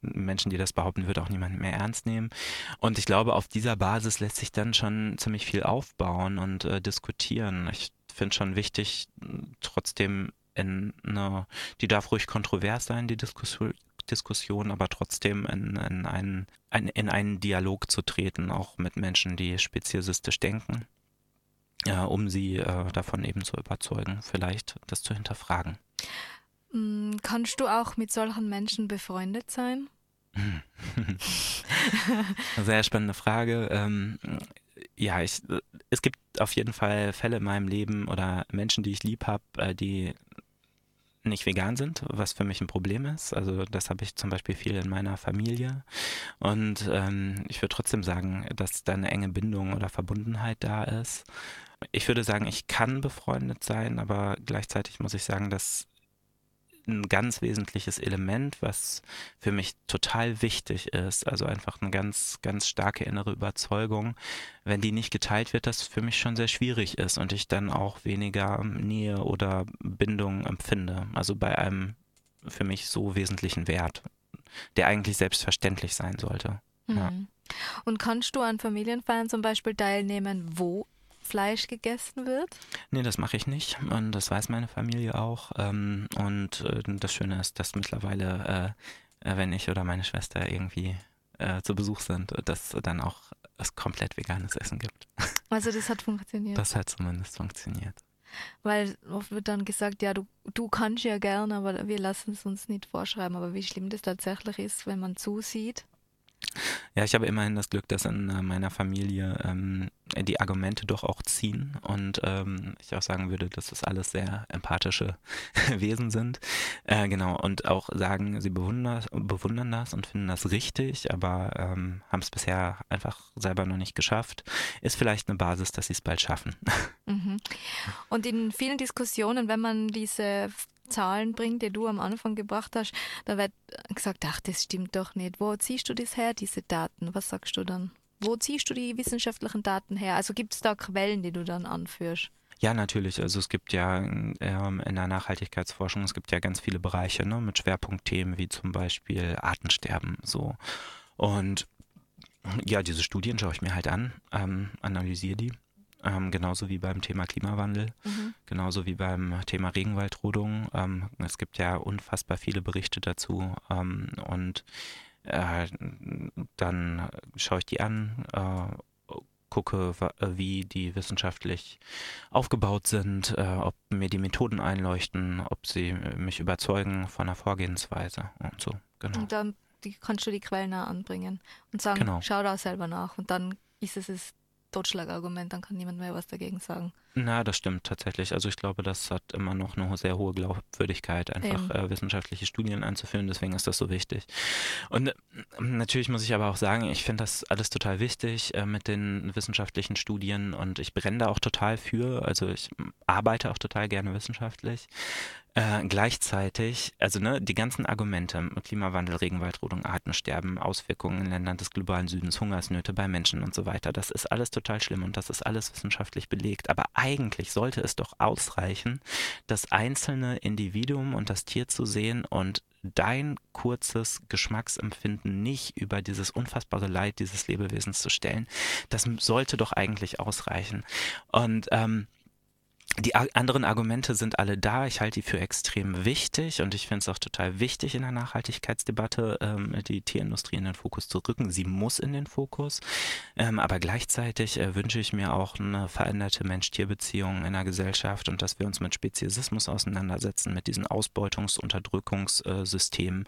Menschen, die das behaupten, wird auch niemand mehr ernst nehmen. Und ich glaube, auf dieser Basis lässt sich dann schon ziemlich viel aufbauen und äh, diskutieren. Ich finde schon wichtig, trotzdem in eine, die darf ruhig kontrovers sein, die Diskussion, Diskussion, aber trotzdem in, in, einen, ein, in einen Dialog zu treten, auch mit Menschen, die speziesistisch denken äh, um sie äh, davon eben zu überzeugen, vielleicht das zu hinterfragen. Mm, kannst du auch mit solchen Menschen befreundet sein? Sehr spannende Frage. Ähm, ja, ich, es gibt auf jeden Fall Fälle in meinem Leben oder Menschen, die ich lieb habe, äh, die nicht vegan sind, was für mich ein Problem ist. Also das habe ich zum Beispiel viel in meiner Familie. Und ähm, ich würde trotzdem sagen, dass da eine enge Bindung oder Verbundenheit da ist. Ich würde sagen, ich kann befreundet sein, aber gleichzeitig muss ich sagen, dass ein ganz wesentliches Element, was für mich total wichtig ist. Also einfach eine ganz, ganz starke innere Überzeugung. Wenn die nicht geteilt wird, das für mich schon sehr schwierig ist und ich dann auch weniger Nähe oder Bindung empfinde. Also bei einem für mich so wesentlichen Wert, der eigentlich selbstverständlich sein sollte. Mhm. Ja. Und kannst du an Familienfeiern zum Beispiel teilnehmen, wo Fleisch gegessen wird? Nee, das mache ich nicht. Und das weiß meine Familie auch. Ähm, und äh, das Schöne ist, dass mittlerweile, äh, wenn ich oder meine Schwester irgendwie äh, zu Besuch sind, dass dann auch es komplett veganes Essen gibt. Also das hat funktioniert. Das hat zumindest funktioniert. Weil oft wird dann gesagt, ja, du, du kannst ja gerne, aber wir lassen es uns nicht vorschreiben. Aber wie schlimm das tatsächlich ist, wenn man zusieht. Ja, ich habe immerhin das Glück, dass in äh, meiner Familie ähm, die Argumente doch auch ziehen und ähm, ich auch sagen würde, dass das alles sehr empathische Wesen sind. Äh, genau, und auch sagen, sie bewundern, bewundern das und finden das richtig, aber ähm, haben es bisher einfach selber noch nicht geschafft. Ist vielleicht eine Basis, dass sie es bald schaffen. Mhm. Und in vielen Diskussionen, wenn man diese Zahlen bringt, die du am Anfang gebracht hast, da wird gesagt, ach, das stimmt doch nicht. Wo ziehst du das her, diese Daten? Was sagst du dann? Wo ziehst du die wissenschaftlichen Daten her? Also gibt es da Quellen, die du dann anführst? Ja, natürlich. Also es gibt ja ähm, in der Nachhaltigkeitsforschung, es gibt ja ganz viele Bereiche ne, mit Schwerpunktthemen wie zum Beispiel Artensterben. So. Und ja, diese Studien schaue ich mir halt an, ähm, analysiere die. Ähm, genauso wie beim Thema Klimawandel, mhm. genauso wie beim Thema Regenwaldrodung. Ähm, es gibt ja unfassbar viele Berichte dazu ähm, und äh, dann schaue ich die an, äh, gucke, wie die wissenschaftlich aufgebaut sind, äh, ob mir die Methoden einleuchten, ob sie mich überzeugen von der Vorgehensweise und so. Genau. Und dann die, kannst du die Quellen anbringen und sagen, genau. schau da selber nach und dann ist es das Totschlagargument, dann kann niemand mehr was dagegen sagen. Na, das stimmt tatsächlich. Also ich glaube, das hat immer noch eine sehr hohe Glaubwürdigkeit, einfach äh, wissenschaftliche Studien einzuführen. Deswegen ist das so wichtig. Und äh, natürlich muss ich aber auch sagen, ich finde das alles total wichtig äh, mit den wissenschaftlichen Studien und ich brenne da auch total für. Also ich arbeite auch total gerne wissenschaftlich. Äh, gleichzeitig, also ne, die ganzen Argumente, Klimawandel, Regenwaldrodung, Artensterben, Auswirkungen in Ländern des globalen Südens, Hungersnöte bei Menschen und so weiter, das ist alles total schlimm und das ist alles wissenschaftlich belegt. Aber eigentlich sollte es doch ausreichen, das einzelne Individuum und das Tier zu sehen und dein kurzes Geschmacksempfinden nicht über dieses unfassbare Leid dieses Lebewesens zu stellen. Das sollte doch eigentlich ausreichen. Und ähm, die anderen Argumente sind alle da. Ich halte die für extrem wichtig und ich finde es auch total wichtig in der Nachhaltigkeitsdebatte, ähm, die Tierindustrie in den Fokus zu rücken. Sie muss in den Fokus. Ähm, aber gleichzeitig äh, wünsche ich mir auch eine veränderte Mensch-Tier-Beziehung in der Gesellschaft und dass wir uns mit Speziesismus auseinandersetzen, mit diesen Ausbeutungs-, Unterdrückungssystemen,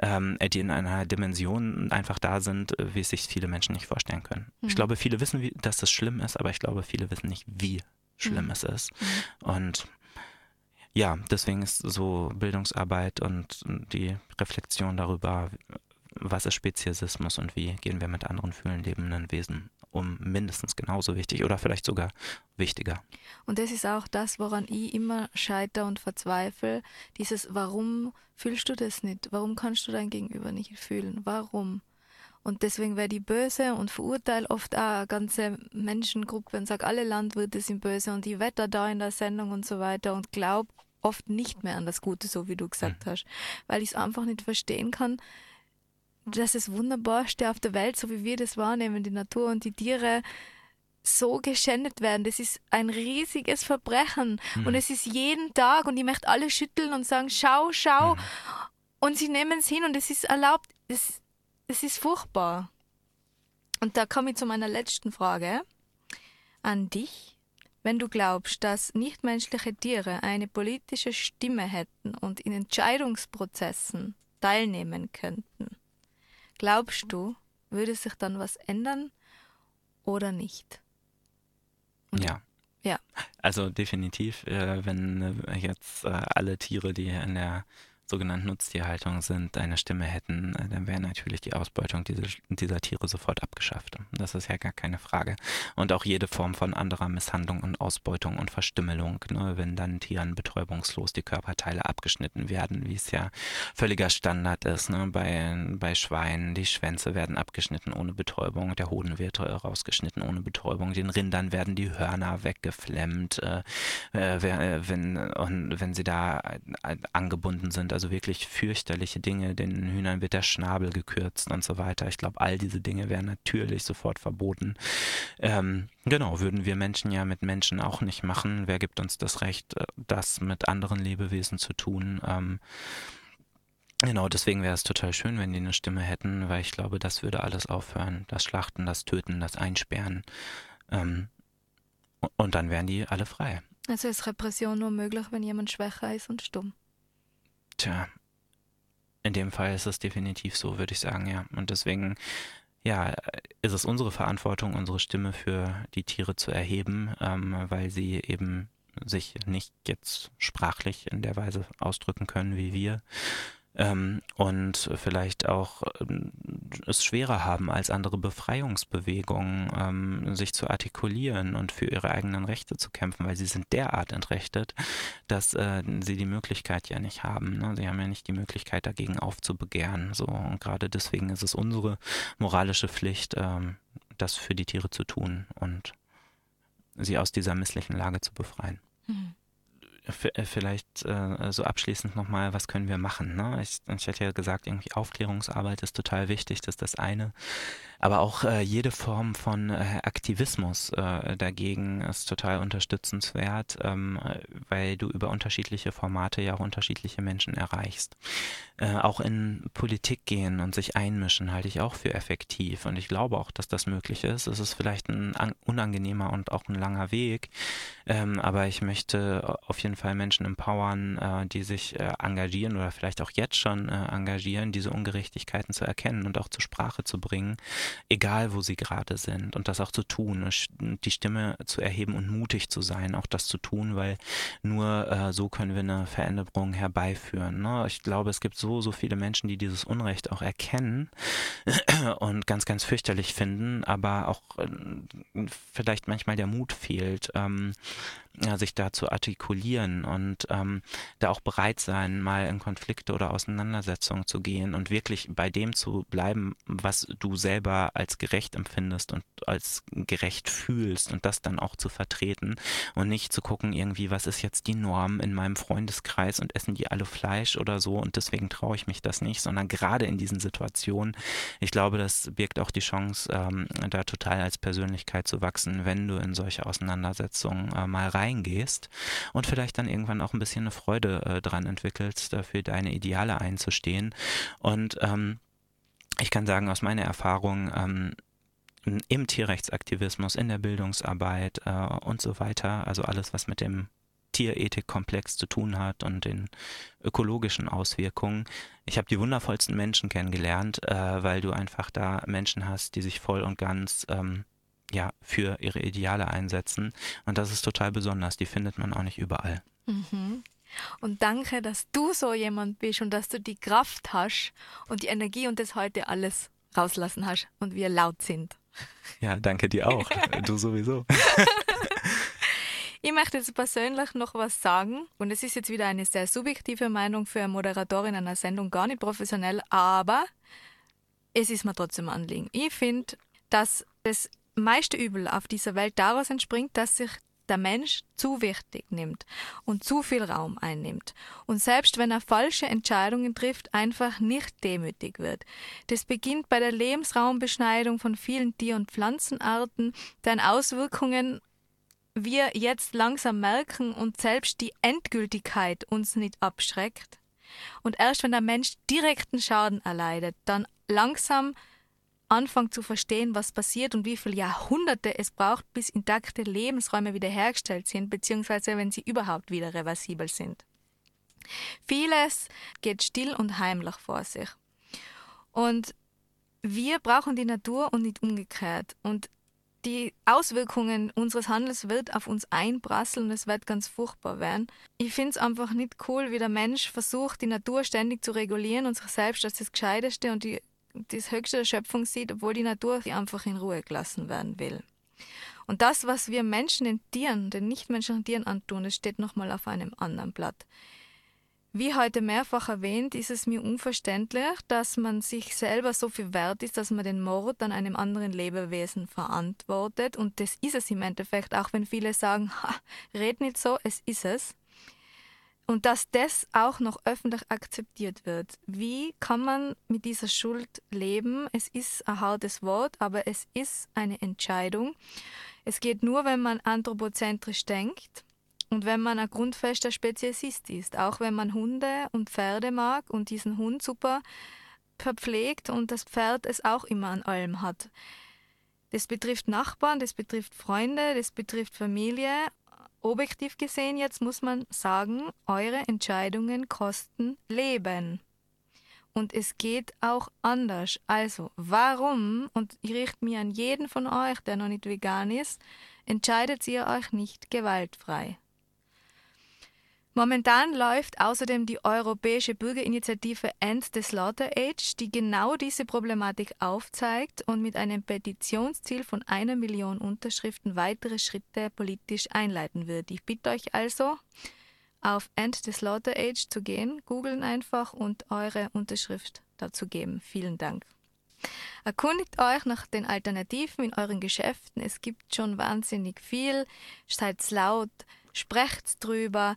ähm, die in einer Dimension einfach da sind, wie es sich viele Menschen nicht vorstellen können. Mhm. Ich glaube, viele wissen, wie, dass das schlimm ist, aber ich glaube, viele wissen nicht, wie Schlimmes mhm. ist. Mhm. Und ja, deswegen ist so Bildungsarbeit und die Reflexion darüber, was ist Speziesismus und wie gehen wir mit anderen fühlen lebenden Wesen um, mindestens genauso wichtig oder vielleicht sogar wichtiger. Und das ist auch das, woran ich immer scheitere und verzweifle. Dieses, warum fühlst du das nicht? Warum kannst du dein Gegenüber nicht fühlen? Warum? Und deswegen werde ich böse und verurteile oft auch eine ganze Menschengruppe und sage, alle Landwirte sind böse und ich wette da in der Sendung und so weiter und glaube oft nicht mehr an das Gute, so wie du gesagt mhm. hast, weil ich es einfach nicht verstehen kann, dass das Wunderbarste auf der Welt, so wie wir das wahrnehmen, die Natur und die Tiere, so geschändet werden. Das ist ein riesiges Verbrechen. Mhm. Und es ist jeden Tag und ich möchte alle schütteln und sagen, schau, schau. Mhm. Und sie nehmen es hin und es ist erlaubt. Es, es ist furchtbar. Und da komme ich zu meiner letzten Frage an dich. Wenn du glaubst, dass nichtmenschliche Tiere eine politische Stimme hätten und in Entscheidungsprozessen teilnehmen könnten, glaubst du, würde sich dann was ändern oder nicht? Ja. Ja. Also definitiv, äh, wenn äh, jetzt äh, alle Tiere, die in der sogenannten Nutztierhaltung sind, eine Stimme hätten, äh, dann wäre natürlich die Ausbeutung dieser, dieser Tiere sofort abgeschafft. Das ist ja gar keine Frage. Und auch jede Form von anderer Misshandlung und Ausbeutung und Verstümmelung, ne, wenn dann Tieren betäubungslos die Körperteile abgeschnitten werden, wie es ja völliger Standard ist. Ne, bei, bei Schweinen, die Schwänze werden abgeschnitten ohne Betäubung, der Hoden wird rausgeschnitten ohne Betäubung, den Rindern werden die Hörner weggeflemmt, äh, äh, wenn, und wenn sie da äh, angebunden sind also wirklich fürchterliche Dinge. Den Hühnern wird der Schnabel gekürzt und so weiter. Ich glaube, all diese Dinge wären natürlich sofort verboten. Ähm, genau, würden wir Menschen ja mit Menschen auch nicht machen. Wer gibt uns das Recht, äh, das mit anderen Lebewesen zu tun? Ähm, Genau, deswegen wäre es total schön, wenn die eine Stimme hätten, weil ich glaube, das würde alles aufhören. Das Schlachten, das Töten, das Einsperren. Ähm, und dann wären die alle frei. Also ist Repression nur möglich, wenn jemand schwächer ist und stumm. Tja, in dem Fall ist es definitiv so, würde ich sagen, ja. Und deswegen, ja, ist es unsere Verantwortung, unsere Stimme für die Tiere zu erheben, ähm, weil sie eben sich nicht jetzt sprachlich in der Weise ausdrücken können wie wir. Ähm, und vielleicht auch ähm, es schwerer haben als andere Befreiungsbewegungen, ähm, sich zu artikulieren und für ihre eigenen Rechte zu kämpfen, weil sie sind derart entrechtet, dass äh, sie die Möglichkeit ja nicht haben. Ne? Sie haben ja nicht die Möglichkeit, dagegen aufzubegehren. So, und gerade deswegen ist es unsere moralische Pflicht, ähm, das für die Tiere zu tun und sie aus dieser misslichen Lage zu befreien. Mhm. Äh, vielleicht äh, so abschließend nochmal, was können wir machen? Ne? Ich, ich hätte ja gesagt, irgendwie Aufklärungsarbeit ist total wichtig, das ist das eine. Aber auch äh, jede Form von äh, Aktivismus äh, dagegen ist total unterstützenswert, ähm, weil du über unterschiedliche Formate ja auch unterschiedliche Menschen erreichst. Äh, auch in Politik gehen und sich einmischen halte ich auch für effektiv. Und ich glaube auch, dass das möglich ist. Es ist vielleicht ein unangenehmer und auch ein langer Weg. Ähm, aber ich möchte auf jeden Fall Menschen empowern, äh, die sich äh, engagieren oder vielleicht auch jetzt schon äh, engagieren, diese Ungerechtigkeiten zu erkennen und auch zur Sprache zu bringen egal wo sie gerade sind und das auch zu tun, die Stimme zu erheben und mutig zu sein, auch das zu tun, weil nur äh, so können wir eine Veränderung herbeiführen. Ne? Ich glaube, es gibt so, so viele Menschen, die dieses Unrecht auch erkennen und ganz, ganz fürchterlich finden, aber auch äh, vielleicht manchmal der Mut fehlt. Ähm, ja, sich da zu artikulieren und ähm, da auch bereit sein, mal in Konflikte oder Auseinandersetzungen zu gehen und wirklich bei dem zu bleiben, was du selber als gerecht empfindest und als gerecht fühlst und das dann auch zu vertreten und nicht zu gucken, irgendwie, was ist jetzt die Norm in meinem Freundeskreis und essen die alle Fleisch oder so und deswegen traue ich mich das nicht, sondern gerade in diesen Situationen, ich glaube, das birgt auch die Chance, ähm, da total als Persönlichkeit zu wachsen, wenn du in solche Auseinandersetzungen äh, mal rein reingehst und vielleicht dann irgendwann auch ein bisschen eine Freude äh, dran entwickelst, dafür deine Ideale einzustehen. Und ähm, ich kann sagen, aus meiner Erfahrung, ähm, im Tierrechtsaktivismus, in der Bildungsarbeit äh, und so weiter, also alles, was mit dem Tierethikkomplex zu tun hat und den ökologischen Auswirkungen. Ich habe die wundervollsten Menschen kennengelernt, äh, weil du einfach da Menschen hast, die sich voll und ganz ähm, ja, für ihre Ideale einsetzen. Und das ist total besonders. Die findet man auch nicht überall. Mhm. Und danke, dass du so jemand bist und dass du die Kraft hast und die Energie und das heute alles rauslassen hast und wir laut sind. Ja, danke dir auch. du sowieso. Ich möchte jetzt persönlich noch was sagen und es ist jetzt wieder eine sehr subjektive Meinung für eine Moderatorin einer Sendung, gar nicht professionell, aber es ist mir trotzdem ein Anliegen. Ich finde, dass es meiste Übel auf dieser Welt daraus entspringt, dass sich der Mensch zu wichtig nimmt und zu viel Raum einnimmt und selbst wenn er falsche Entscheidungen trifft, einfach nicht demütig wird. Das beginnt bei der Lebensraumbeschneidung von vielen Tier- und Pflanzenarten, deren Auswirkungen wir jetzt langsam merken und selbst die Endgültigkeit uns nicht abschreckt. Und erst wenn der Mensch direkten Schaden erleidet, dann langsam anfangen zu verstehen, was passiert und wie viele Jahrhunderte es braucht, bis intakte Lebensräume wiederhergestellt sind, beziehungsweise wenn sie überhaupt wieder reversibel sind. Vieles geht still und heimlich vor sich. Und wir brauchen die Natur und nicht umgekehrt. Und die Auswirkungen unseres Handels wird auf uns einprasseln und es wird ganz furchtbar werden. Ich finde es einfach nicht cool, wie der Mensch versucht, die Natur ständig zu regulieren und sich selbst als das Gescheiteste und die das Höchste der Schöpfung sieht, obwohl die Natur einfach in Ruhe gelassen werden will. Und das, was wir Menschen den Tieren, den nichtmenschlichen Tieren antun, das steht nochmal auf einem anderen Blatt. Wie heute mehrfach erwähnt, ist es mir unverständlich, dass man sich selber so viel wert ist, dass man den Mord an einem anderen Lebewesen verantwortet. Und das ist es im Endeffekt, auch wenn viele sagen, ha, red nicht so, es ist es. Und dass das auch noch öffentlich akzeptiert wird. Wie kann man mit dieser Schuld leben? Es ist ein hartes Wort, aber es ist eine Entscheidung. Es geht nur, wenn man anthropozentrisch denkt und wenn man ein grundfester Speziesist ist. Auch wenn man Hunde und Pferde mag und diesen Hund super verpflegt und das Pferd es auch immer an allem hat. Das betrifft Nachbarn, das betrifft Freunde, das betrifft Familie Objektiv gesehen jetzt muss man sagen, eure Entscheidungen kosten Leben. Und es geht auch anders. Also, warum, und ich richte mich an jeden von euch, der noch nicht vegan ist, entscheidet ihr euch nicht gewaltfrei? Momentan läuft außerdem die europäische Bürgerinitiative End the Slaughter Age, die genau diese Problematik aufzeigt und mit einem Petitionsziel von einer Million Unterschriften weitere Schritte politisch einleiten wird. Ich bitte euch also, auf End the Slaughter Age zu gehen, googeln einfach und eure Unterschrift dazu geben. Vielen Dank. Erkundigt euch nach den Alternativen in euren Geschäften. Es gibt schon wahnsinnig viel. Seid laut, sprecht drüber,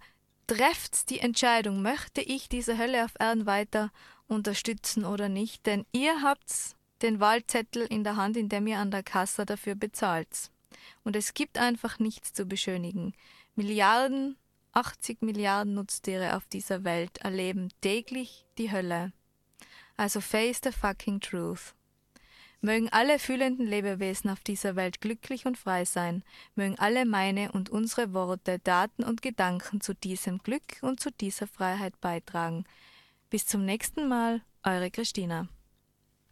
trefft die Entscheidung, möchte ich diese Hölle auf Erden weiter unterstützen oder nicht, denn ihr habt den Wahlzettel in der Hand, in dem ihr an der Kasse dafür bezahlt. Und es gibt einfach nichts zu beschönigen. Milliarden, 80 Milliarden Nutztiere auf dieser Welt erleben täglich die Hölle. Also face the fucking truth. Mögen alle fühlenden Lebewesen auf dieser Welt glücklich und frei sein, mögen alle meine und unsere Worte, Daten und Gedanken zu diesem Glück und zu dieser Freiheit beitragen. Bis zum nächsten Mal, eure Christina.